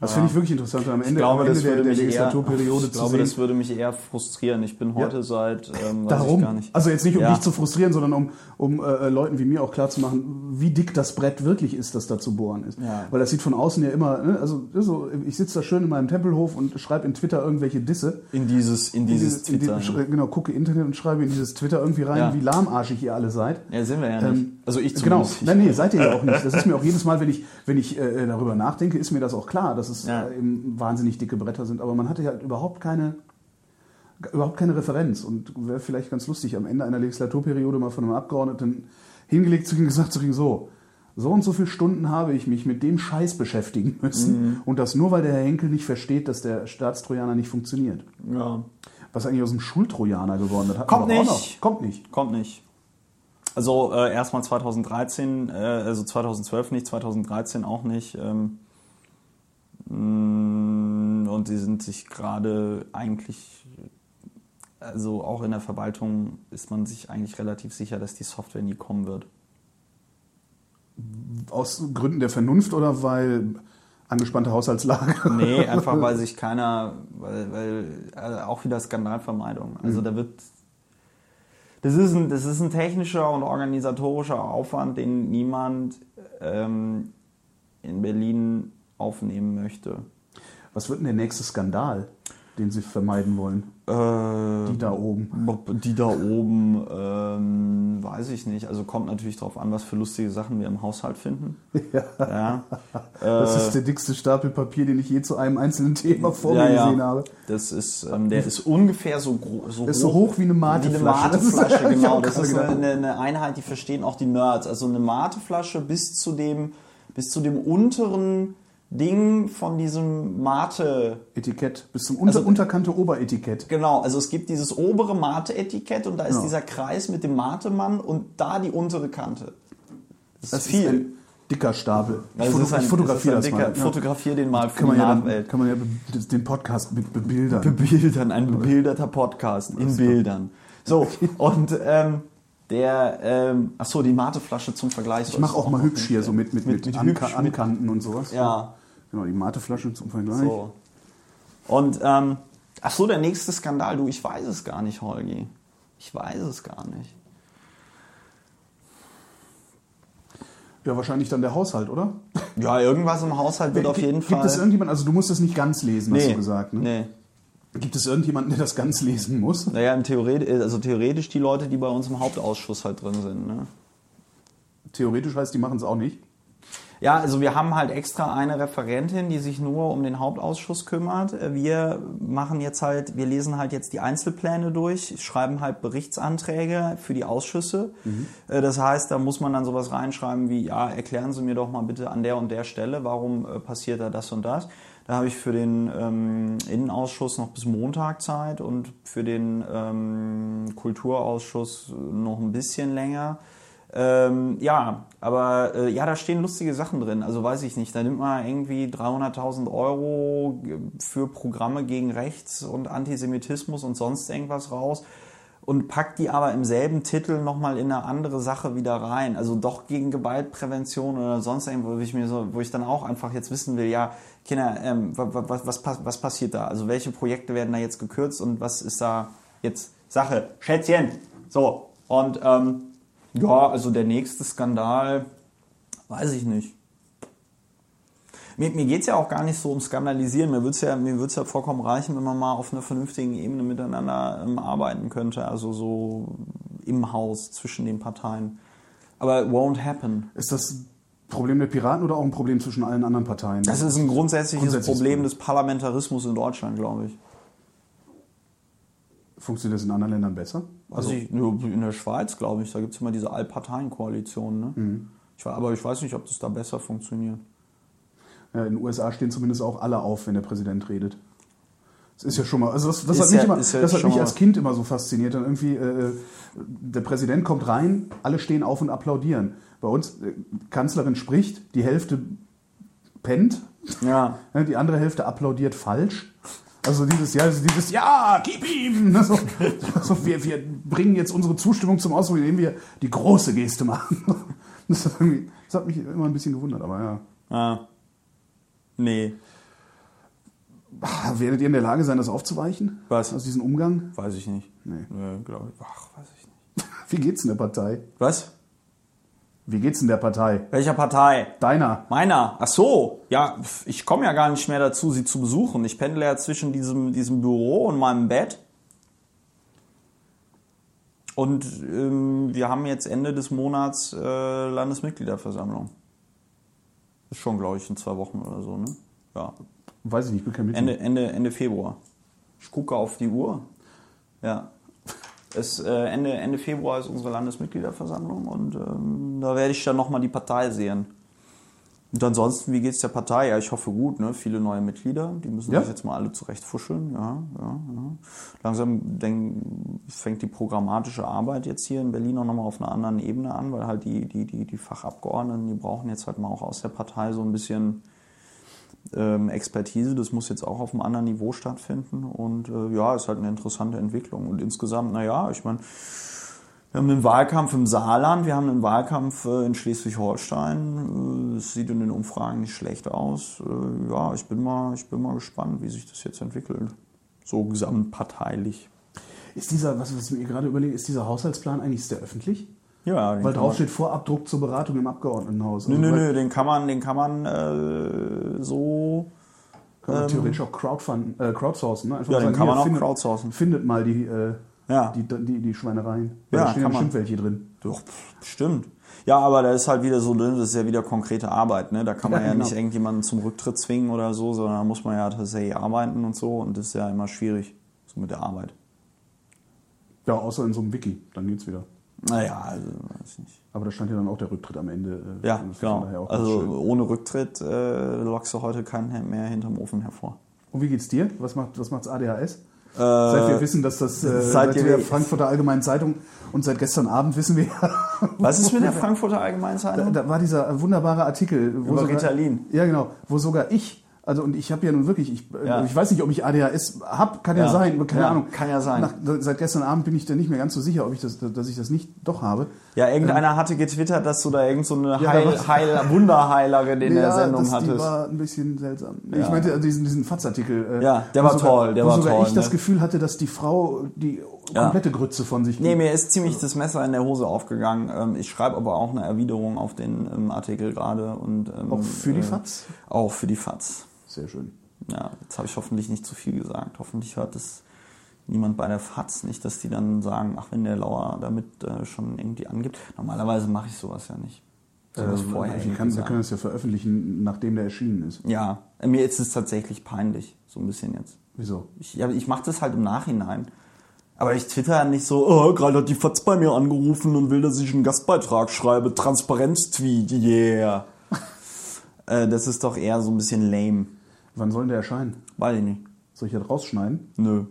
Das finde ich wirklich interessant, am Ende, Ich glaube, am Ende der, der mich eher, Legislaturperiode ich zu glaube, sehen. das würde mich eher frustrieren. Ich bin heute seit, ähm, Darum. gar nicht. Also jetzt nicht, um Ja. dich zu frustrieren, sondern um, um äh, Leuten wie mir auch klarzumachen, wie dick das Brett wirklich ist, das da zu bohren ist. Ja. Weil das sieht von außen ja immer, ne, also so, ich sitze da schön in meinem Tempelhof und schreibe in Twitter irgendwelche Disse. in dieses, in dieses in Twitter. die- genau, gucke Internet und schreibe in dieses Twitter irgendwie rein, Ja. wie lahmarschig ihr alle seid. ja, sind wir ja nicht. Ähm, also ich Genau, zumindest. nein, nee, seid ihr ja auch nicht. Das ist mir auch jedes Mal, wenn ich, wenn ich äh, darüber nachdenke, ist mir das auch klar, dass es Ja. äh, eben wahnsinnig dicke Bretter sind. Aber man hatte halt überhaupt keine, überhaupt keine Referenz. Und wäre vielleicht ganz lustig, am Ende einer Legislaturperiode mal von einem Abgeordneten hingelegt zu kriegen, gesagt zu kriegen, so, so und so viele Stunden habe ich mich mit dem Scheiß beschäftigen müssen. Mhm. Und das nur, weil der Herr Henkel nicht versteht, dass der Staatstrojaner nicht funktioniert. Ja. Was eigentlich aus dem Schultrojaner geworden ist. Kommt nicht. noch. Kommt nicht. Kommt nicht. Also äh, erstmal 2013, äh, also 2012 nicht, 2013 auch nicht. Ähm, und die sind sich gerade eigentlich, also auch in der Verwaltung ist man sich eigentlich relativ sicher, dass die Software nie kommen wird. Aus Gründen der Vernunft oder weil angespannte Haushaltslage? Nee, einfach weil sich keiner, weil, weil äh, auch wieder Skandalvermeidung. Also da wird, das ist, ein, das ist ein technischer und organisatorischer Aufwand, den niemand ähm, in Berlin aufnehmen möchte. Was wird denn der nächste Skandal, den Sie vermeiden wollen? Äh, Die da oben. Die da oben, ähm, weiß ich nicht. Also kommt natürlich darauf an, was für lustige Sachen wir im Haushalt finden. Ja. Ja. Das Äh, ist der dickste Stapel Papier, den ich je zu einem einzelnen Thema vor ja, mir ja. gesehen habe. Das ist, ähm, der ist ungefähr so, gro so Ist so hoch wie eine Mateflasche. Wie eine Mateflasche, genau. Das ist gedacht. eine, eine Einheit, die verstehen auch die Nerds. Also eine Mateflasche bis zu dem, bis zu dem unteren Ding von diesem Mate. Etikett, bis zum Unter Also- Unterkante Oberetikett. Genau, also es gibt dieses obere Mate-Etikett und da ist Genau. dieser Kreis mit dem Matemann und da die untere Kante. Das, Das ist viel. ist ein dicker Stapel. Ich, Also foto ein, ich fotografiere das dicker, mal. Ja. Fotografier den mal für Kann man, die ja dann, Nachwelt. kann man ja den Podcast mit bebildern. Bebildern, ein bebilderter Podcast in Bildern. So, und ähm, der, ähm, ach so, die Mateflasche zum Vergleich. ich mache auch mal hübsch hier, so mit, mit, mit, mit Anka hübsch, mit- Ankanten und sowas. Ja, Genau, die Mateflasche zum Vergleich. so. Und, ähm, ach so, der nächste Skandal, du, ich weiß es gar nicht, Holgi. Ich weiß es gar nicht. Ja, wahrscheinlich dann der Haushalt, oder? Ja, irgendwas im Haushalt wird auf jeden Gibt Fall. es irgendjemanden, also du musst es nicht ganz lesen, hast du gesagt, ne? nee. Gibt es irgendjemanden, der das ganz lesen muss? Naja, im Theoret also theoretisch die Leute, die bei uns im Hauptausschuss halt drin sind. Ne? Theoretisch heißt, die machen es auch nicht. Ja, also wir haben halt extra eine Referentin, die sich nur um den Hauptausschuss kümmert. Wir machen jetzt halt, wir lesen halt jetzt die Einzelpläne durch, schreiben halt Berichtsanträge für die Ausschüsse. Äh, Das heißt, da muss man dann sowas reinschreiben wie, ja, erklären Sie mir doch mal bitte an der und der Stelle, warum äh, passiert da das und das. Da habe ich für den ähm, Innenausschuss noch bis Montag Zeit und für den ähm, Kulturausschuss noch ein bisschen länger. Ähm, ja, aber äh, ja, da stehen lustige Sachen drin. Also weiß ich nicht, da nimmt man irgendwie 300.000 Euro für Programme gegen Rechts und Antisemitismus und sonst irgendwas raus und packt die aber im selben Titel nochmal in eine andere Sache wieder rein. Also doch gegen Gewaltprävention oder sonst irgendwo, wo ich mir so, wo ich dann auch einfach jetzt wissen will, ja, Kinder, ähm, was, was, was, pass- was passiert da? Also welche Projekte werden da jetzt gekürzt und was ist da jetzt Sache? Schätzchen! So, und ähm, ja, also der nächste Skandal, weiß ich nicht. Mir, mir geht es ja auch gar nicht so um Skandalisieren. Mir würde es ja, ja vollkommen reichen, wenn man mal auf einer vernünftigen Ebene miteinander ähm, arbeiten könnte. Also so im Haus zwischen den Parteien. Aber it won't happen. Ist das Problem der Piraten oder auch ein Problem zwischen allen anderen Parteien? Das ist ein grundsätzliches Grundsätzliches Problem Problem. des Parlamentarismus in Deutschland, glaube ich. Funktioniert das in anderen Ländern besser? Also ich, nur in der Schweiz, glaube ich, da gibt es immer diese Allparteienkoalition. Ne? Mhm. Ich, aber ich weiß nicht, ob das da besser funktioniert. Ja, in den USA stehen zumindest auch alle auf, wenn der Präsident redet. Das ist ja schon mal, also das, das hat mich, ja- immer, ja das hat mich als. Kind immer so fasziniert. Dann irgendwie, äh, der Präsident kommt rein, alle stehen auf und applaudieren. Bei uns, äh, Kanzlerin spricht, die Hälfte pennt, Ja. die andere Hälfte applaudiert falsch. Also dieses, ja, also dieses, ja, gib ihm. Ne, So, so, wir, wir bringen jetzt unsere Zustimmung zum Ausdruck, indem wir die große Geste machen. Das, das hat mich immer ein bisschen gewundert, aber ja. Ah. Nee, Ah, Werdet ihr in der Lage sein, das aufzuweichen? Was? Aus diesem Umgang? weiß ich nicht. Nee. Nee, glaube ich. Ach, weiß ich nicht. Wie geht's in der Partei? Was? Wie geht's in der Partei? Welcher Partei? Deiner. Meiner. Ach so. Ja, ich komme ja gar nicht mehr dazu, sie zu besuchen. Ich pendle ja zwischen diesem, diesem Büro und meinem Bett. Und ähm, wir haben jetzt Ende des Monats äh, Landesmitgliederversammlung. Ist schon, glaube ich, in zwei Wochen oder so, ne? Ja. Weiß ich nicht, ich bin kein Mitglied. Ende, Ende, Ende Februar. Ich gucke auf die Uhr. Ja. Es, äh, Ende, Ende Februar ist unsere Landesmitgliederversammlung und ähm, da werde ich dann nochmal die Partei sehen. Und ansonsten, wie geht's der Partei? Ja, ich hoffe gut, ne? Viele neue Mitglieder, die müssen Ja? sich jetzt mal alle zurechtfuscheln. Ja, ja, ja. Langsam denk, fängt die programmatische Arbeit jetzt hier in Berlin auch nochmal auf einer anderen Ebene an, weil halt die, die, die, die Fachabgeordneten, die brauchen jetzt halt mal auch aus der Partei so ein bisschen ähm, Expertise. Das muss jetzt auch auf einem anderen Niveau stattfinden. Und äh, ja, ist halt eine interessante Entwicklung. Und insgesamt, naja, ich meine, wir haben einen Wahlkampf im Saarland, wir haben einen Wahlkampf äh, in Schleswig-Holstein. Äh, Es sieht in den Umfragen nicht schlecht aus. Äh, Ja, ich bin mal, ich bin mal gespannt, wie sich das jetzt entwickelt. So gesamtparteilich. Ist dieser, was, was ich mir gerade überlege, ist dieser Haushaltsplan eigentlich der öffentlich? Ja, Weil drauf steht Vorabdruck zur Beratung im Abgeordnetenhaus. Nö, Also, nö, nö, den kann man, den kann man äh, so. Kann man theoretisch auch crowdfund, äh, crowdsourcen. Ne? Einfach Ja, den kann man auch findet, crowdsourcen. Findet mal die, äh, Ja. die, die, die Schweinereien. Ja, da stehen kann bestimmt man. welche drin. Doch, bestimmt. Ja, aber da ist halt wieder so, ne, das ist ja wieder konkrete Arbeit, ne? Da kann man Ja, ja, genau. nicht irgendjemanden zum Rücktritt zwingen oder so, sondern da muss man ja tatsächlich arbeiten und so und das ist ja immer schwierig, so mit der Arbeit. Ja, außer in so einem Wiki, dann geht's wieder. Naja, also, weiß nicht. Aber da stand ja dann auch der Rücktritt am Ende. äh, Ja, genau. Also schön. ohne Rücktritt äh, lockst du heute keinen mehr hinterm Ofen hervor. Und wie geht's dir? Was macht was macht's ADHS? seit wir wissen, dass das äh, seit seit wir- der Frankfurter Allgemeinen Zeitung und seit gestern Abend wissen wir, Was ist mit der Frankfurter da, Allgemeinzeitung? da war dieser wunderbare Artikel, wo Über sogar, Ritalin. Ja, genau, wo sogar ich also und ich habe ja nun wirklich, ich, äh, Ja. ich weiß nicht, ob ich ADHS hab, kann ja, Ja. sein, keine Ja, Ahnung. kann ja sein. Nach, seit gestern Abend bin ich da nicht mehr ganz so sicher, ob ich das, dass ich das nicht doch habe. Ja, irgendeiner hatte getwittert, dass du da irgend so eine Heil, Heil, Wunderheilerin in der Sendung das, Die hattest. war ein bisschen seltsam. Ich meinte also diesen, diesen Fatz-Artikel. äh, Ja, der war toll, der wo war sogar toll, ich das ne? Gefühl hatte, dass die Frau die komplette Grütze von sich Nee, gibt. mir ist ziemlich das Messer in der Hose aufgegangen. Ähm, Ich schreibe aber auch eine Erwiderung auf den ähm, Artikel gerade. und ähm, Auch für die äh, Fatz? Auch für die FATS. Sehr schön. Ja, jetzt habe ich hoffentlich nicht zu viel gesagt. Hoffentlich hört es niemand bei der FATS nicht, dass die dann sagen, ach, wenn der Lauer damit äh, schon irgendwie angibt. Normalerweise mache ich sowas ja nicht. Sowas vorher wir, sagen. können es ja veröffentlichen, nachdem der erschienen ist. Ja, äh, mir ist es tatsächlich peinlich. So ein bisschen jetzt. Wieso? Ich, ja, ich mache das halt im Nachhinein. Aber ich twitter nicht so, oh, gerade hat die FATS bei mir angerufen und will, dass ich einen Gastbeitrag schreibe. Transparenz-Tweet, yeah. äh, das ist doch eher so ein bisschen lame. Wann soll denn der erscheinen? Weiß ich nicht. Soll ich das rausschneiden? Nö.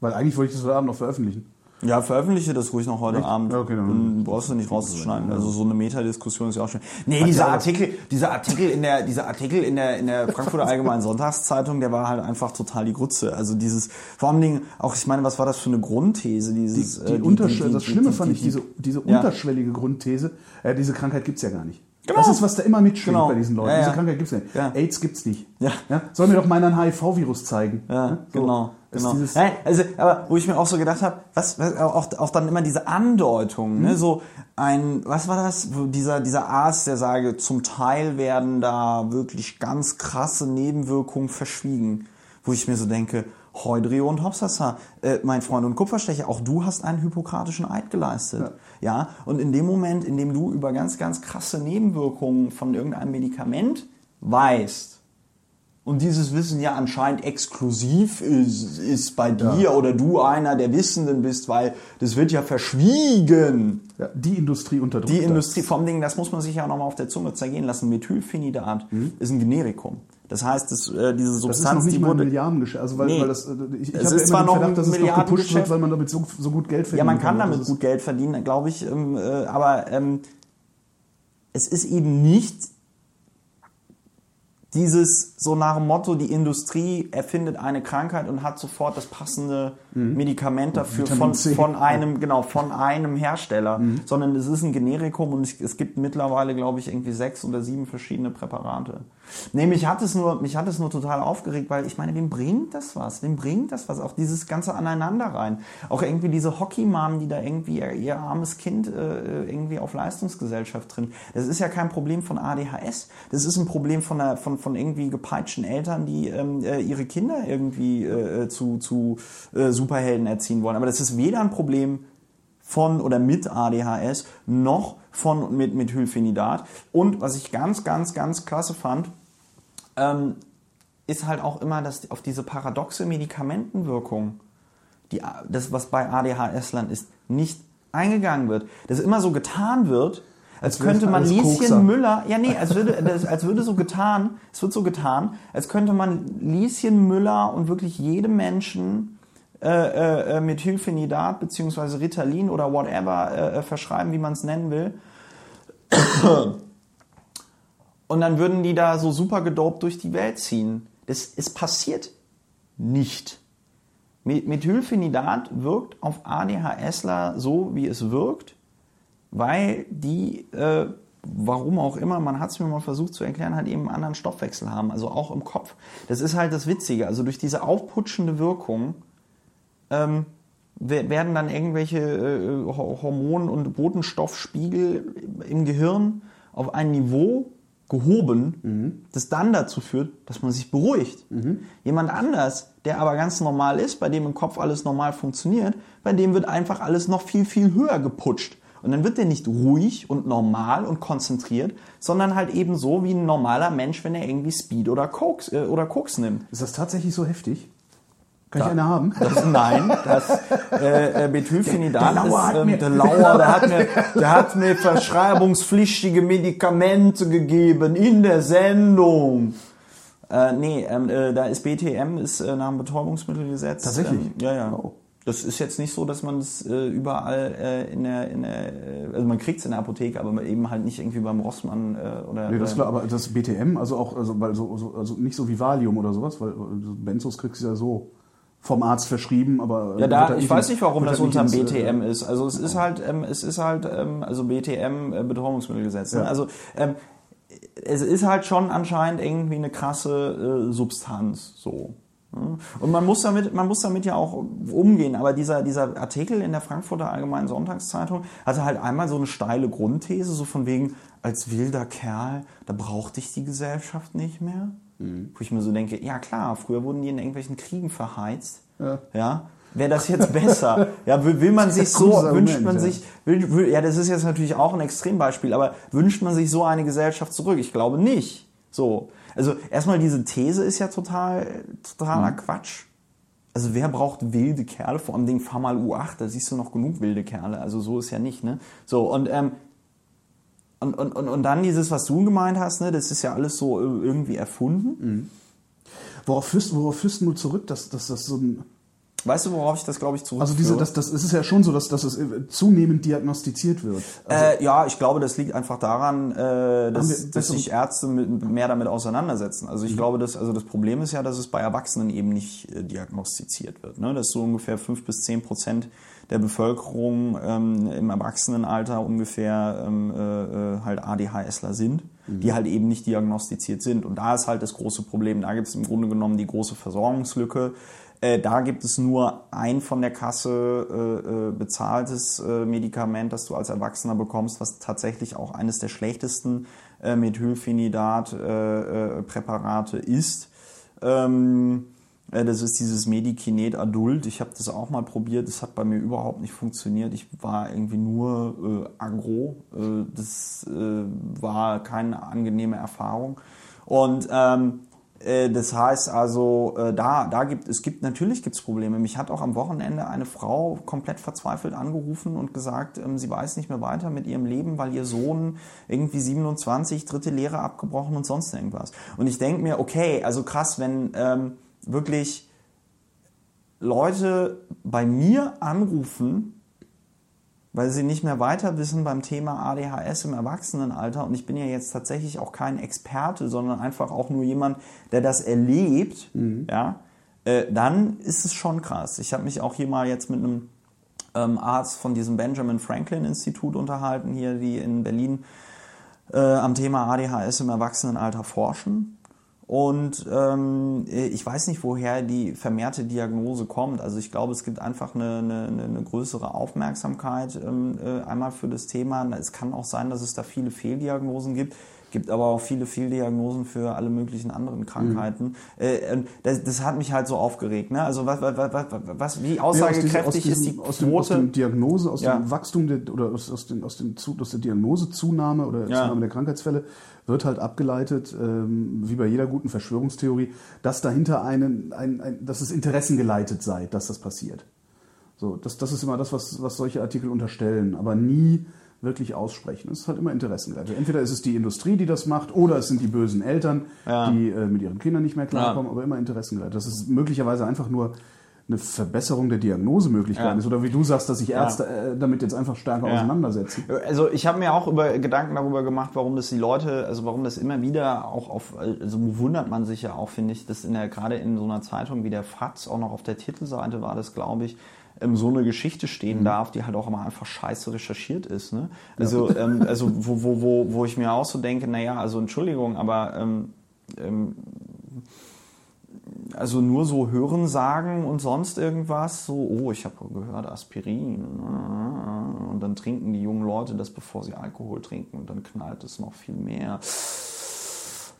Weil eigentlich wollte ich das heute Abend noch veröffentlichen. Ja, veröffentliche das ruhig noch heute Echt? Abend. Okay, dann- dann brauchst du nicht rauszuschneiden. Also so eine Metadiskussion ist ja auch schön. Nee, Hat dieser Artikel, dieser Artikel in der, dieser Artikel in der, in der Frankfurter Allgemeinen Sonntagszeitung, der war halt einfach total die Grütze. Also dieses, vor allem Dingen, auch, ich meine, was war das für eine Grundthese? Dieses, Die äh, Unterschw- das Schlimme die- fand die- ich, diese, diese unterschwellige Grundthese, äh, diese Krankheit gibt's ja gar nicht. Genau. Das ist, was da immer mitschwingt Genau. bei diesen Leuten. Ja, Diese ja. Krankheit gibt's ja nicht. Ja. AIDS gibt's nicht. Ja. Soll mir doch mal einen HIV-Virus zeigen. Ja, Ne? So. genau. Genau. also, aber wo ich mir auch so gedacht habe, was, was auch, auch dann immer diese Andeutungen, Mhm. ne, so ein, was war das, dieser, dieser Arzt, der sage, zum Teil werden da wirklich ganz krasse Nebenwirkungen verschwiegen, wo ich mir so denke, Heudrio und Hopsasa, äh, mein Freund und Kupferstecher, auch du hast einen hypokratischen Eid geleistet. Ja. und in dem Moment, in dem du über ganz, ganz krasse Nebenwirkungen von irgendeinem Medikament weißt, und dieses Wissen ja anscheinend exklusiv ist, ist bei dir oder du einer der Wissenden bist, weil das wird ja verschwiegen. Ja, die Industrie unterdrückt Die das. Industrie, vom Ding, das muss man sich ja auch nochmal auf der Zunge zergehen lassen. Methylphenidat ist ein Generikum. Das heißt, das, äh, diese Mhm. Das ist noch Substanz, nicht die mal ein. Milliardengeschäft. Also weil, Nee. weil das, äh, ich, ich Es ist ja zwar noch Verdacht, dass es noch gepusht wird, weil man damit so, so gut Geld verdienen Ja, man kann Das damit gut Geld verdienen, glaube ich. Ähm, äh, aber ähm, es ist eben nicht dieses so nach dem Motto, die Industrie erfindet eine Krankheit und hat sofort das passende Medikament dafür von, von einem, genau, von einem Hersteller, sondern es ist ein Generikum und es, gibt mittlerweile, glaube ich, irgendwie sechs oder sieben verschiedene Präparate. Nee, mich hat es nur, mich hat es nur total aufgeregt, weil ich meine, wem bringt das was? Wem bringt das was? Auch dieses ganze Aneinander rein. Auch irgendwie diese Hockey-Mom, die da irgendwie ihr, ihr armes Kind äh, irgendwie auf Leistungsgesellschaft drin. Das ist ja kein Problem von ADHS. Das ist ein Problem von, einer, von, von irgendwie gepeitschten Eltern, die ähm, äh, ihre Kinder irgendwie äh, zu, zu äh, Superhelden erziehen wollen. Aber das ist weder ein Problem von oder mit ADHS noch von und mit Methylphenidat. Und was ich ganz, ganz, ganz klasse fand, ähm, ist halt auch immer, dass auf diese paradoxe Medikamentenwirkung, die, das, was bei ADHS-Lern ist, nicht eingegangen wird. Dass immer so getan wird, als wäre könnte man Lieschen Kokser. Müller, ja nee, als würde, als würde so getan, es wird so getan, als könnte man Lieschen Müller und wirklich jedem Menschen äh, äh, Methylphenidat beziehungsweise Ritalin oder whatever äh, äh, verschreiben, wie man es nennen will. Und dann würden die da so super gedopt durch die Welt ziehen. Das ist passiert nicht. Me- Methylphenidat wirkt auf ADHSler so, wie es wirkt, weil die, äh, warum auch immer, man hat es mir mal versucht zu erklären, halt eben einen anderen Stoffwechsel haben, also auch im Kopf. Das ist halt das Witzige. Also durch diese aufputschende Wirkung ähm, wer- werden dann irgendwelche äh, Ho- Hormon- und Botenstoffspiegel im Gehirn auf ein Niveau gehoben, das dann dazu führt, dass man sich beruhigt. Jemand anders, der aber ganz normal ist, bei dem im Kopf alles normal funktioniert, bei dem wird einfach alles noch viel, viel höher geputscht. Und dann wird der nicht ruhig und normal und konzentriert, sondern halt eben so wie ein normaler Mensch, wenn er irgendwie Speed oder Koks, äh, oder Koks nimmt. Ist das tatsächlich so heftig? Kann ich eine haben? Das, nein, das äh, äh, Methylphenidat Der Lauer ist, hat ähm, mir- der Lauer, der hat mir, der hat mir verschreibungspflichtige Medikamente gegeben in der Sendung. Äh, nee, ähm, äh, da ist BTM ist äh, nach dem Betäubungsmittelgesetz. Tatsächlich? Ähm, ja, ja. Oh. Das ist jetzt nicht so, dass man es äh, überall äh, in der, in der, äh, also man kriegt es in der Apotheke, aber eben halt nicht irgendwie beim Rossmann äh, oder. Nee, das ist klar, aber das BTM, also auch, also, weil so, so, also nicht so wie Valium oder sowas, weil so Benzos kriegst du ja so vom Arzt verschrieben, aber. Ja, wird da, ich weiß nicht, warum das unter ins, äh, BTM ist. Also es ist halt, ähm, es ist halt, ähm, also BTM äh, Betäubungsmittelgesetz. Ne? Ja. Also ähm, es ist halt schon anscheinend irgendwie eine krasse äh, Substanz so. ne? Und man muss damit, man muss damit ja auch umgehen. Aber dieser, dieser Artikel in der Frankfurter Allgemeinen Sonntagszeitung hatte halt einmal so eine steile Grundthese, so von wegen, als wilder Kerl, da braucht dich die Gesellschaft nicht mehr. Wo ich mir so denke, ja klar, früher wurden die in irgendwelchen Kriegen verheizt. Ja. Ja. Wäre das jetzt besser? Ja, will, will man sich so, Gutes wünscht Argument, man ja. sich, will, will, ja, das ist jetzt natürlich auch ein Extrembeispiel, aber wünscht man sich so eine Gesellschaft zurück? Ich glaube nicht. So. Also, erstmal diese These ist ja total, totaler Mhm. Quatsch. Also, wer braucht wilde Kerle? Vor allem Ding, fahr mal U8, da siehst du noch genug wilde Kerle. Also, so ist ja nicht, ne? So, und, ähm, und, und, und, und dann dieses, was du gemeint hast, ne, das ist ja alles so äh, irgendwie erfunden. Worauf führst, worauf führst du zurück, dass, dass das so ein. Weißt du, worauf ich das, glaube ich, zurückführe? Also diese, das, das ist ja schon so, dass, dass es äh, zunehmend diagnostiziert wird. Also, äh, ja, ich glaube, das liegt einfach daran, äh, dass, dass sich Ärzte mit, mehr damit auseinandersetzen. Also ich glaube, dass, also das Problem ist ja, dass es bei Erwachsenen eben nicht äh, diagnostiziert wird. Ne? Dass so ungefähr fünf bis zehn Prozent der Bevölkerung ähm, im Erwachsenenalter ungefähr ähm, äh, äh, halt ADHSler sind, die halt eben nicht diagnostiziert sind. Und da ist halt das große Problem. Da gibt es im Grunde genommen die große Versorgungslücke. Äh, da gibt es nur ein von der Kasse äh, äh, bezahltes äh, Medikament, das du als Erwachsener bekommst, was tatsächlich auch eines der schlechtesten Methylphenidat-Präparate ist. Ähm, äh, das ist dieses Medikinet Adult. Ich habe das auch mal probiert. Das hat bei mir überhaupt nicht funktioniert. Ich war irgendwie nur äh, agro. Äh, das äh, war keine angenehme Erfahrung. Und ähm, äh, das heißt also, äh, da, da gibt es gibt natürlich gibt's Probleme. Mich hat auch am Wochenende eine Frau komplett verzweifelt angerufen und gesagt, ähm, sie weiß nicht mehr weiter mit ihrem Leben, weil ihr Sohn irgendwie 27, dritte Lehre abgebrochen und sonst irgendwas. Und ich denke mir, okay, also krass, wenn ähm, wirklich Leute bei mir anrufen weil sie nicht mehr weiter wissen beim Thema ADHS im Erwachsenenalter. Und ich bin ja jetzt tatsächlich auch kein Experte, sondern einfach auch nur jemand, der das erlebt. Ja, äh, dann ist es schon krass. Ich habe mich auch hier mal jetzt mit einem ähm, Arzt von diesem Benjamin Franklin Institut unterhalten, hier, die in Berlin äh, am Thema ADHS im Erwachsenenalter forschen. Und ähm, ich weiß nicht, woher die vermehrte Diagnose kommt. Also ich glaube, es gibt einfach eine, eine, eine größere Aufmerksamkeit ähm, äh, einmal für das Thema. Es kann auch sein, dass es da viele Fehldiagnosen gibt gibt aber auch viele Fehldiagnosen für alle möglichen anderen Krankheiten. Äh, und das, das hat mich halt so aufgeregt. Ne? Also was, was, was, was wie Ja, aus aussagekräftig diesem- ist die aus dem, aus Quote? dem Diagnose, aus Ja. dem Wachstum der, oder aus, aus, dem, aus, dem, aus der Diagnosezunahme oder Ja. Zunahme der Krankheitsfälle wird halt abgeleitet, ähm, wie bei jeder guten Verschwörungstheorie, dass dahinter einen, ein, ein, dass es interessengeleitet sei, dass das passiert. So, das, das ist immer das, was, was solche Artikel unterstellen, aber nie wirklich aussprechen. Es ist halt immer interessengeleitet. Entweder ist es die Industrie, die das macht, oder es sind die bösen Eltern, Ja. die äh, mit ihren Kindern nicht mehr klarkommen, aber immer interessengeleitet. Das ist möglicherweise einfach nur eine Verbesserung der Diagnosemöglichkeiten Ja. ist. Oder wie du sagst, dass sich Ärzte äh, damit jetzt einfach stärker Ja. auseinandersetzen. Also ich habe mir auch über Gedanken darüber gemacht, warum das die Leute, also warum das immer wieder auch auf, also wundert man sich ja auch, finde ich, dass in der gerade in so einer Zeitung wie der FAZ auch noch auf der Titelseite war das, glaube ich, ähm, so eine Geschichte stehen Mhm. darf, die halt auch immer einfach scheiße recherchiert ist. Ne? Also, ähm, also wo, wo, wo, wo ich mir auch so denke, naja, also Entschuldigung, aber ähm, ähm, also nur so Hören sagen und sonst irgendwas, so, oh, ich habe gehört, Aspirin. Und dann trinken die jungen Leute das, bevor sie Alkohol trinken und dann knallt es noch viel mehr.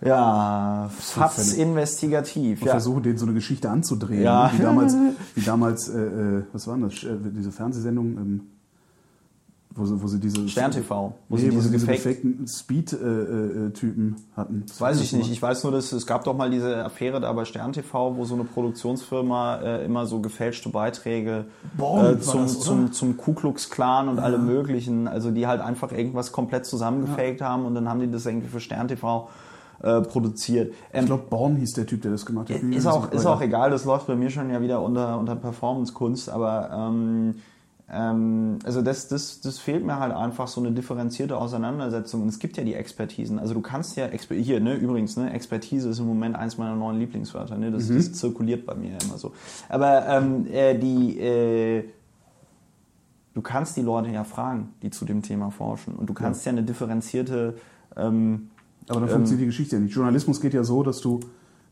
Ja, fast völlig- investigativ. Und Ja. versuche, denen so eine Geschichte anzudrehen. Ja. Wie damals, wie damals äh, äh, was war das? Äh, diese Fernsehsendung, ähm, wo, sie, wo sie diese... Stern TV, wo nee, sie diese gefaked- gefakten Speed-Typen hatten. Das weiß ich nicht. Ich weiß nur, dass es gab doch mal diese Affäre da bei Stern TV, wo so eine Produktionsfirma äh, immer so gefälschte Beiträge äh, war zum, das, zum, zum Ku Klux Klan und alle möglichen, also die halt einfach irgendwas komplett zusammengefaked haben und dann haben die das irgendwie für Stern TV äh, produziert. Ähm, Ich glaube, Born hieß der Typ, der das gemacht hat. ist auch, ist auch egal, das läuft bei mir schon ja wieder unter, unter Performance-Kunst, aber ähm, ähm, also das, das, das fehlt mir halt einfach so eine differenzierte Auseinandersetzung. Und es gibt ja die Expertisen. Also du kannst ja, Exper hier, ne, übrigens, ne, Expertise ist im Moment eins meiner neuen Lieblingswörter, ne, das, das zirkuliert bei mir immer so. Aber ähm, äh, die, äh, du kannst die Leute ja fragen, die zu dem Thema forschen. Und du kannst ja, eine differenzierte ähm, Aber dann funktioniert die Geschichte ja nicht. Journalismus geht ja so, dass du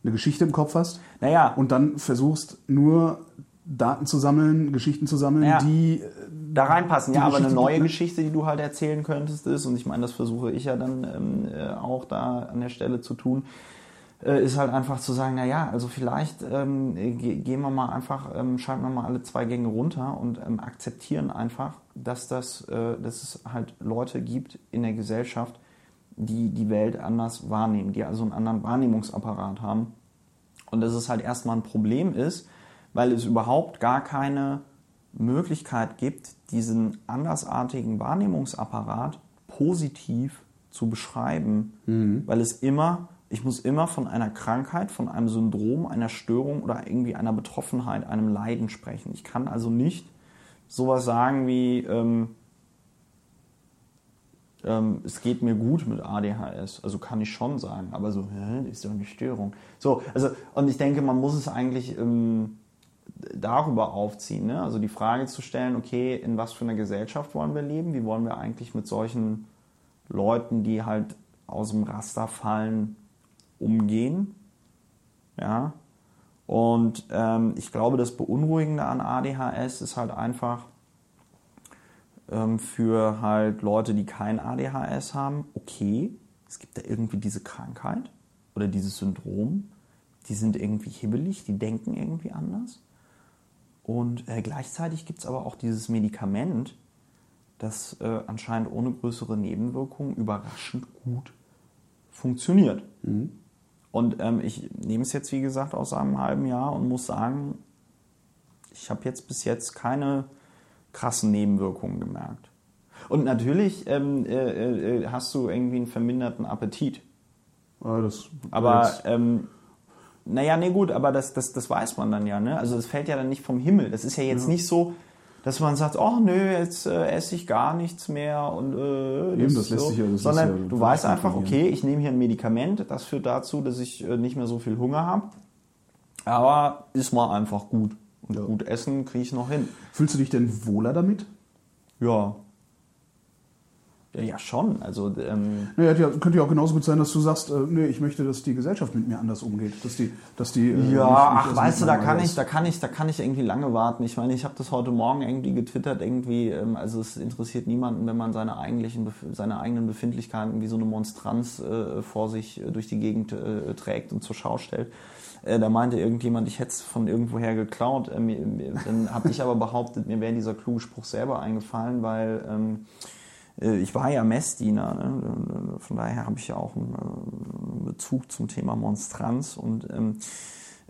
eine Geschichte im Kopf hast naja, und dann versuchst nur Daten zu sammeln, Geschichten zu sammeln, Ja. die da reinpassen. Die Ja, aber eine Geschichte, neue die- Geschichte, die du halt erzählen könntest, ist, und ich meine, das versuche ich ja dann ähm, äh, auch da an der Stelle zu tun, äh, ist halt einfach zu sagen, na ja, also vielleicht ähm, ge gehen wir mal einfach, ähm, schalten wir mal alle zwei Gänge runter und ähm, akzeptieren einfach, dass, das, äh, dass es halt Leute gibt in der Gesellschaft, die die Welt anders wahrnehmen, die also einen anderen Wahrnehmungsapparat haben. Und dass es halt erstmal ein Problem ist, weil es überhaupt gar keine Möglichkeit gibt, diesen andersartigen Wahrnehmungsapparat positiv zu beschreiben, weil es immer, ich muss immer von einer Krankheit, von einem Syndrom, einer Störung oder irgendwie einer Betroffenheit, einem Leiden sprechen. Ich kann also nicht sowas sagen wie, ähm, ähm, es geht mir gut mit ADHS. Also kann ich schon sagen, aber so, hä, ist doch eine Störung. So, also, und ich denke, man muss es eigentlich ähm, darüber aufziehen. Ne? Also die Frage zu stellen, okay, in was für einer Gesellschaft wollen wir leben? Wie wollen wir eigentlich mit solchen Leuten, die halt aus dem Raster fallen, umgehen? Ja. Und ähm, ich glaube, das Beunruhigende an ADHS ist halt einfach ähm, für halt Leute, die kein ADHS haben, okay, es gibt da irgendwie diese Krankheit oder dieses Syndrom, die sind irgendwie hibbelig, die denken irgendwie anders. Und äh, gleichzeitig gibt es aber auch dieses Medikament, das äh, anscheinend ohne größere Nebenwirkungen überraschend gut funktioniert. Und ähm, ich nehme es jetzt, wie gesagt, aus einem halben Jahr und muss sagen, ich habe jetzt bis jetzt keine krassen Nebenwirkungen gemerkt. Und natürlich ähm, äh, äh, hast du irgendwie einen verminderten Appetit. Ah, das Aber ähm, naja, nee gut, aber das, das, das weiß man dann ja. Ne? Also das fällt ja dann nicht vom Himmel. Das ist ja jetzt nicht so, dass man sagt, oh nö, jetzt äh, esse ich gar nichts mehr und äh, Eben, das lässt sich ja- das sondern ja du weißt einfach, okay, ich nehme hier ein Medikament, das führt dazu, dass ich äh, nicht mehr so viel Hunger habe, aber ist mal einfach gut und Ja. gut essen kriege ich noch hin. Fühlst du dich denn wohler damit? Ja. Ja, ja schon. Also ähm, Naja, ja, könnte ja auch genauso gut sein, dass du sagst, äh, nee, ich möchte, dass die Gesellschaft mit mir anders umgeht. Dass die, dass die, äh, Ja, ach, weißt du, da kann ich, da kann ich, da kann ich irgendwie lange warten. Ich meine, ich habe das heute Morgen irgendwie getwittert, irgendwie, ähm, also es interessiert niemanden, wenn man seine eigentlichen, seine eigenen Befindlichkeiten wie so eine Monstranz äh, vor sich äh, durch die Gegend äh, trägt und zur Schau stellt. Äh, da meinte irgendjemand, ich hätte es von irgendwoher geklaut. Äh, dann habe ich aber behauptet, mir wäre dieser kluge Spruch selber eingefallen, weil ähm, äh, ich war ja Messdiener, ne? von daher habe ich ja auch einen Bezug zum Thema Monstranz und ähm,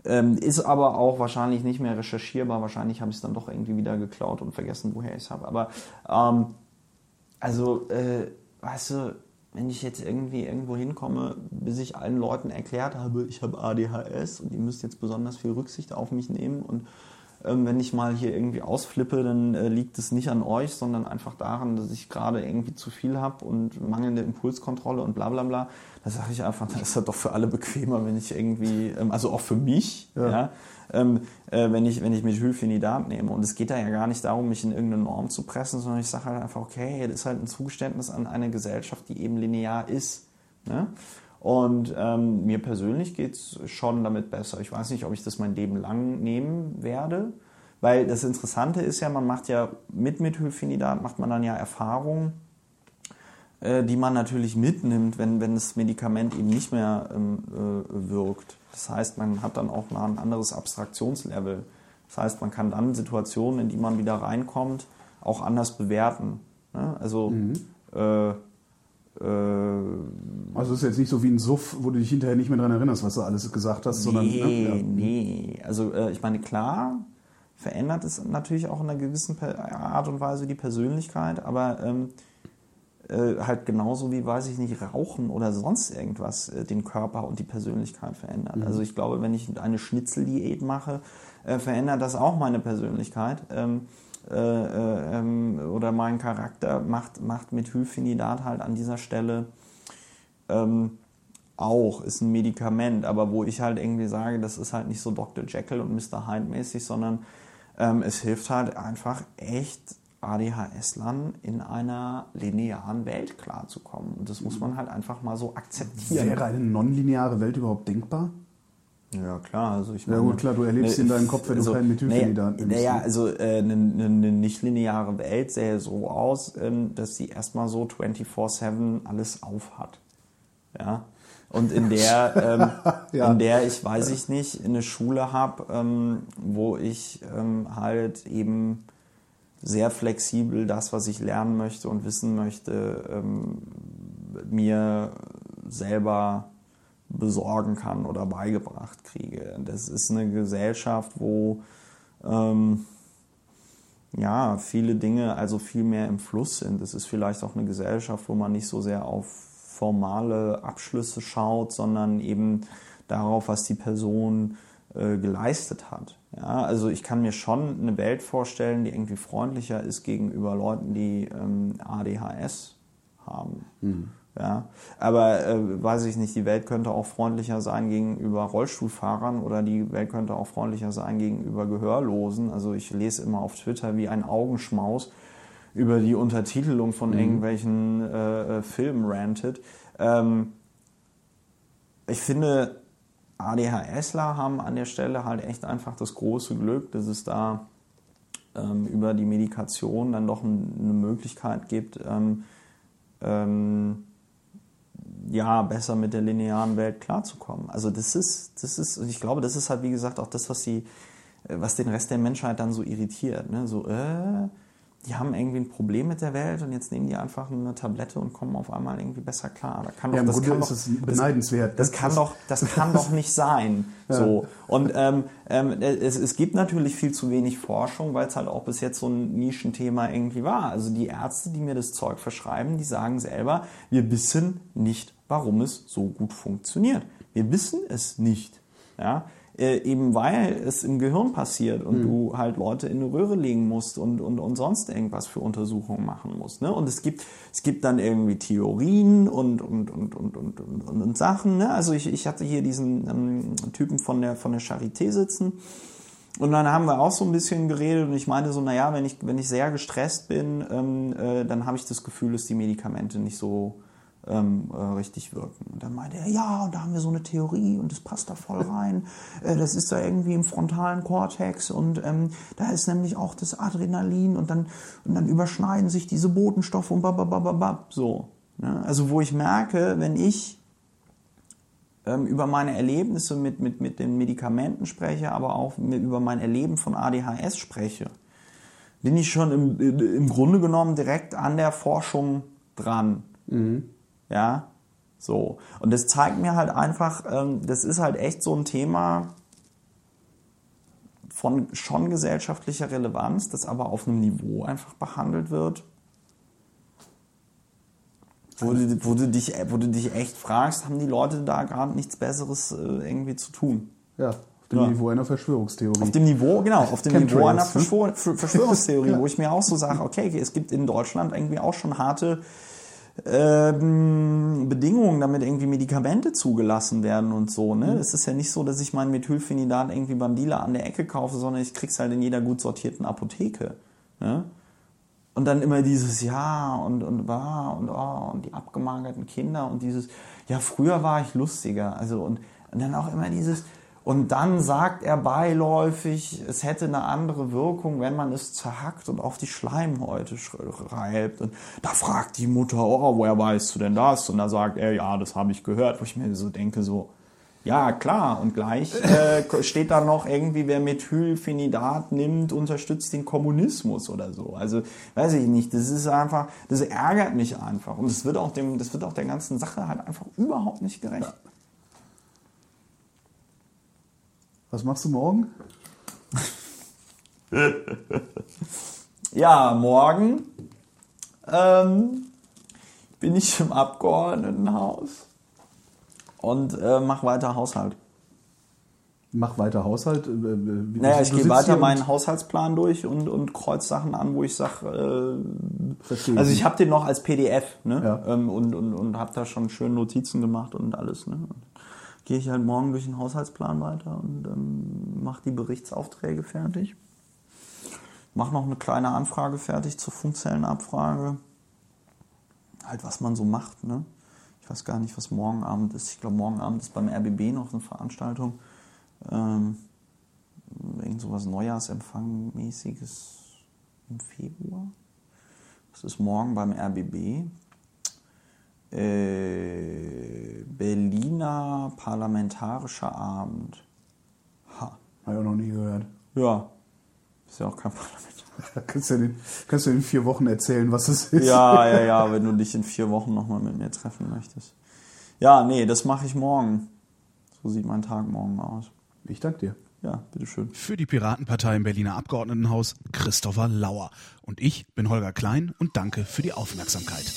ähm, ist aber auch wahrscheinlich nicht mehr recherchierbar. Wahrscheinlich habe ich es dann doch irgendwie wieder geklaut und vergessen, woher ich es habe. Aber ähm, also, äh, weißt du, wenn ich jetzt irgendwie irgendwo hinkomme, bis ich allen Leuten erklärt habe, ich habe ADHS und ihr müsst jetzt besonders viel Rücksicht auf mich nehmen und ähm, wenn ich mal hier irgendwie ausflippe, dann äh, liegt es nicht an euch, sondern einfach daran, dass ich gerade irgendwie zu viel habe und mangelnde Impulskontrolle und bla bla bla. Da sage ich einfach, das ist halt doch für alle bequemer, wenn ich irgendwie, ähm, also auch für mich, Ja. ja, ähm, äh, wenn ich wenn ich Methylphenidat nehme. Und es geht da ja gar nicht darum, mich in irgendeine Norm zu pressen, sondern ich sage halt einfach, okay, das ist halt ein Zugeständnis an eine Gesellschaft, die eben linear ist. Ne? Und ähm, mir persönlich geht's schon damit besser. Ich weiß nicht, ob ich das mein Leben lang nehmen werde, weil das Interessante ist ja, man macht ja mit Methylphenidat macht man dann ja Erfahrungen, äh, die man natürlich mitnimmt, wenn, wenn das Medikament eben nicht mehr ähm, äh, wirkt. Das heißt, man hat dann auch mal ein anderes Abstraktionslevel. Das heißt, man kann dann Situationen, in die man wieder reinkommt, auch anders bewerten. Ne? Also äh, äh, Also es ist jetzt nicht so wie ein Suff, wo du dich hinterher nicht mehr dran erinnerst, was du alles gesagt hast, sondern Nee, ne, ja. nee. Also äh, ich meine, klar, verändert es natürlich auch in einer gewissen Art und Weise die Persönlichkeit, aber ähm, äh, halt genauso wie, weiß ich nicht, Rauchen oder sonst irgendwas äh, den Körper und die Persönlichkeit verändert. Also ich glaube, wenn ich eine Schnitzeldiät mache, äh, verändert das auch meine Persönlichkeit. Ähm, äh, äh, ähm, oder meinen Charakter macht, macht Methylphenidat halt an dieser Stelle ähm, auch, ist ein Medikament, aber wo ich halt irgendwie sage, das ist halt nicht so Dr. Jekyll und Mr. Hyde mäßig, sondern ähm, es hilft halt einfach echt ADHS-Lern in einer linearen Welt klarzukommen. Und das muss man halt einfach mal so akzeptieren. Wäre eine nonlineare Welt überhaupt denkbar? Ja, klar. Also ich Ja, gut, klar, du erlebst in deinem Kopf, wenn du kein Methylphenidat nee, nimmst, Naja, ne? also äh, eine, eine, eine nicht-lineare Welt sähe so aus, ähm, dass sie erstmal so 24-7 alles auf hat. Ja. Und in der, ähm, Ja. in der ich, weiß ich nicht, eine Schule habe, ähm, wo ich ähm, halt eben sehr flexibel das, was ich lernen möchte und wissen möchte, ähm, mir selber besorgen kann oder beigebracht kriege. Das ist eine Gesellschaft, wo ähm, ja viele Dinge also viel mehr im Fluss sind. Es ist vielleicht auch eine Gesellschaft, wo man nicht so sehr auf formale Abschlüsse schaut, sondern eben darauf, was die Person äh, geleistet hat. Ja, also ich kann mir schon eine Welt vorstellen, die irgendwie freundlicher ist gegenüber Leuten, die ähm, ADHS haben. Ja, aber äh, weiß ich nicht, die Welt könnte auch freundlicher sein gegenüber Rollstuhlfahrern oder die Welt könnte auch freundlicher sein gegenüber Gehörlosen. Also ich lese immer auf Twitter wie ein Augenschmaus über die Untertitelung von irgendwelchen äh, äh, Filmen rantet. Ähm, ich finde, ADHSler haben an der Stelle halt echt einfach das große Glück, dass es da ähm, über die Medikation dann doch ein, eine Möglichkeit gibt, ähm, ähm, ja, besser mit der linearen Welt klarzukommen. Also das ist, das ist, ich glaube, das ist halt wie gesagt auch das, was sie, äh, was den Rest der Menschheit dann so irritiert. Ne? So, äh, die haben irgendwie ein Problem mit der Welt und jetzt nehmen die einfach eine Tablette und kommen auf einmal irgendwie besser klar. Da kann doch, Ja, im das Grunde kann ist doch, beneidenswert. das kann doch, das kann doch nicht sein. So. Und ähm, ähm, es, es gibt natürlich viel zu wenig Forschung, weil es halt auch bis jetzt so ein Nischenthema irgendwie war. Also die Ärzte, die mir das Zeug verschreiben, die sagen selber, wir wissen nicht, warum es so gut funktioniert. Wir wissen es nicht. Ja? Äh, eben weil es im Gehirn passiert und du halt Leute in eine Röhre legen musst und, und, und sonst irgendwas für Untersuchungen machen musst. Ne? Und es gibt, es gibt dann irgendwie Theorien und, und, und, und, und, und, und, und Sachen. Ne? Also ich, ich hatte hier diesen ähm, Typen von der, von der Charité sitzen. Und dann haben wir auch so ein bisschen geredet und ich meinte so, naja, wenn ich, wenn ich sehr gestresst bin, ähm, äh, dann habe ich das Gefühl, dass die Medikamente nicht so ähm, äh, richtig wirken. Und dann meinte er, ja, und da haben wir so eine Theorie und das passt da voll rein. Äh, das ist da irgendwie im frontalen Kortex und ähm, da ist nämlich auch das Adrenalin und dann, und dann überschneiden sich diese Botenstoffe und bababababab. So. Ne? Also wo ich merke, wenn ich ähm, über meine Erlebnisse mit, mit, mit den Medikamenten spreche, aber auch mit, über mein Erleben von ADHS spreche, bin ich schon im, im Grunde genommen direkt an der Forschung dran. Ja, so. Und das zeigt mir halt einfach, ähm, das ist halt echt so ein Thema von schon gesellschaftlicher Relevanz, das aber auf einem Niveau einfach behandelt wird, wo du, wo du, dich, wo du dich echt fragst, haben die Leute da gerade nichts Besseres äh, irgendwie zu tun? Ja, auf dem Ja. Niveau einer Verschwörungstheorie. Auf dem Niveau, genau, auf dem Niveau einer ne? Verschwör Ver- Verschwörungstheorie, Ja. wo ich mir auch so sage, okay, es gibt in Deutschland irgendwie auch schon harte ähm, Bedingungen, damit irgendwie Medikamente zugelassen werden und so. Ne? Es ist ja nicht so, dass ich mein Methylphenidat irgendwie beim Dealer an der Ecke kaufe, sondern ich krieg's halt in jeder gut sortierten Apotheke. Ne? Und dann immer dieses Ja und und war und oh, und die abgemagerten Kinder und dieses Ja, früher war ich lustiger. Also und, und dann auch immer dieses und dann sagt er beiläufig, es hätte eine andere Wirkung, wenn man es zerhackt und auf die Schleimhäute sch- reibt. Und da fragt die Mutter, oh, woher weißt du denn das? Und da sagt er, ja, das habe ich gehört. Wo ich mir so denke, so, ja, klar. Und gleich äh, steht da noch irgendwie, wer Methylphenidat nimmt, unterstützt den Kommunismus oder so. Also, weiß ich nicht. Das ist einfach, das ärgert mich einfach. Und das wird auch dem, das wird auch der ganzen Sache halt einfach überhaupt nicht gerecht. Was machst du morgen? Ja, morgen ähm, bin ich im Abgeordnetenhaus und äh, mache weiter Haushalt. Mach weiter Haushalt. äh, äh, Naja, ich gehe weiter meinen Haushaltsplan durch und, und kreuz Sachen an, wo ich sage, äh, also ich. ich habe den noch als PDF ne? Ja. ähm, und, und, und habe da schon schön Notizen gemacht und alles. Ne? Gehe ich halt morgen durch den Haushaltsplan weiter und ähm, mache die Berichtsaufträge fertig. Mach noch eine kleine Anfrage fertig zur Funkzellenabfrage. Halt, was man so macht. Ne? Ich weiß gar nicht, was morgen Abend ist. Ich glaube, morgen Abend ist beim RBB noch eine Veranstaltung. Ähm, irgend sowas Neujahrsempfang-mäßiges im Februar. Das ist morgen beim RBB. Äh, Berliner Parlamentarischer Abend. Ha. Habe ich auch noch nie gehört. Ja. Ist ja auch kein Parlament. Kannst du, in, kannst du in vier Wochen erzählen, was es ist? Ja, ja, ja, wenn du dich in vier Wochen nochmal mit mir treffen möchtest. Ja, nee, das mache ich morgen. So sieht mein Tag morgen aus. Ich danke dir. Ja, bitteschön. Für die Piratenpartei im Berliner Abgeordnetenhaus Christopher Lauer. Und ich bin Holger Klein und danke für die Aufmerksamkeit.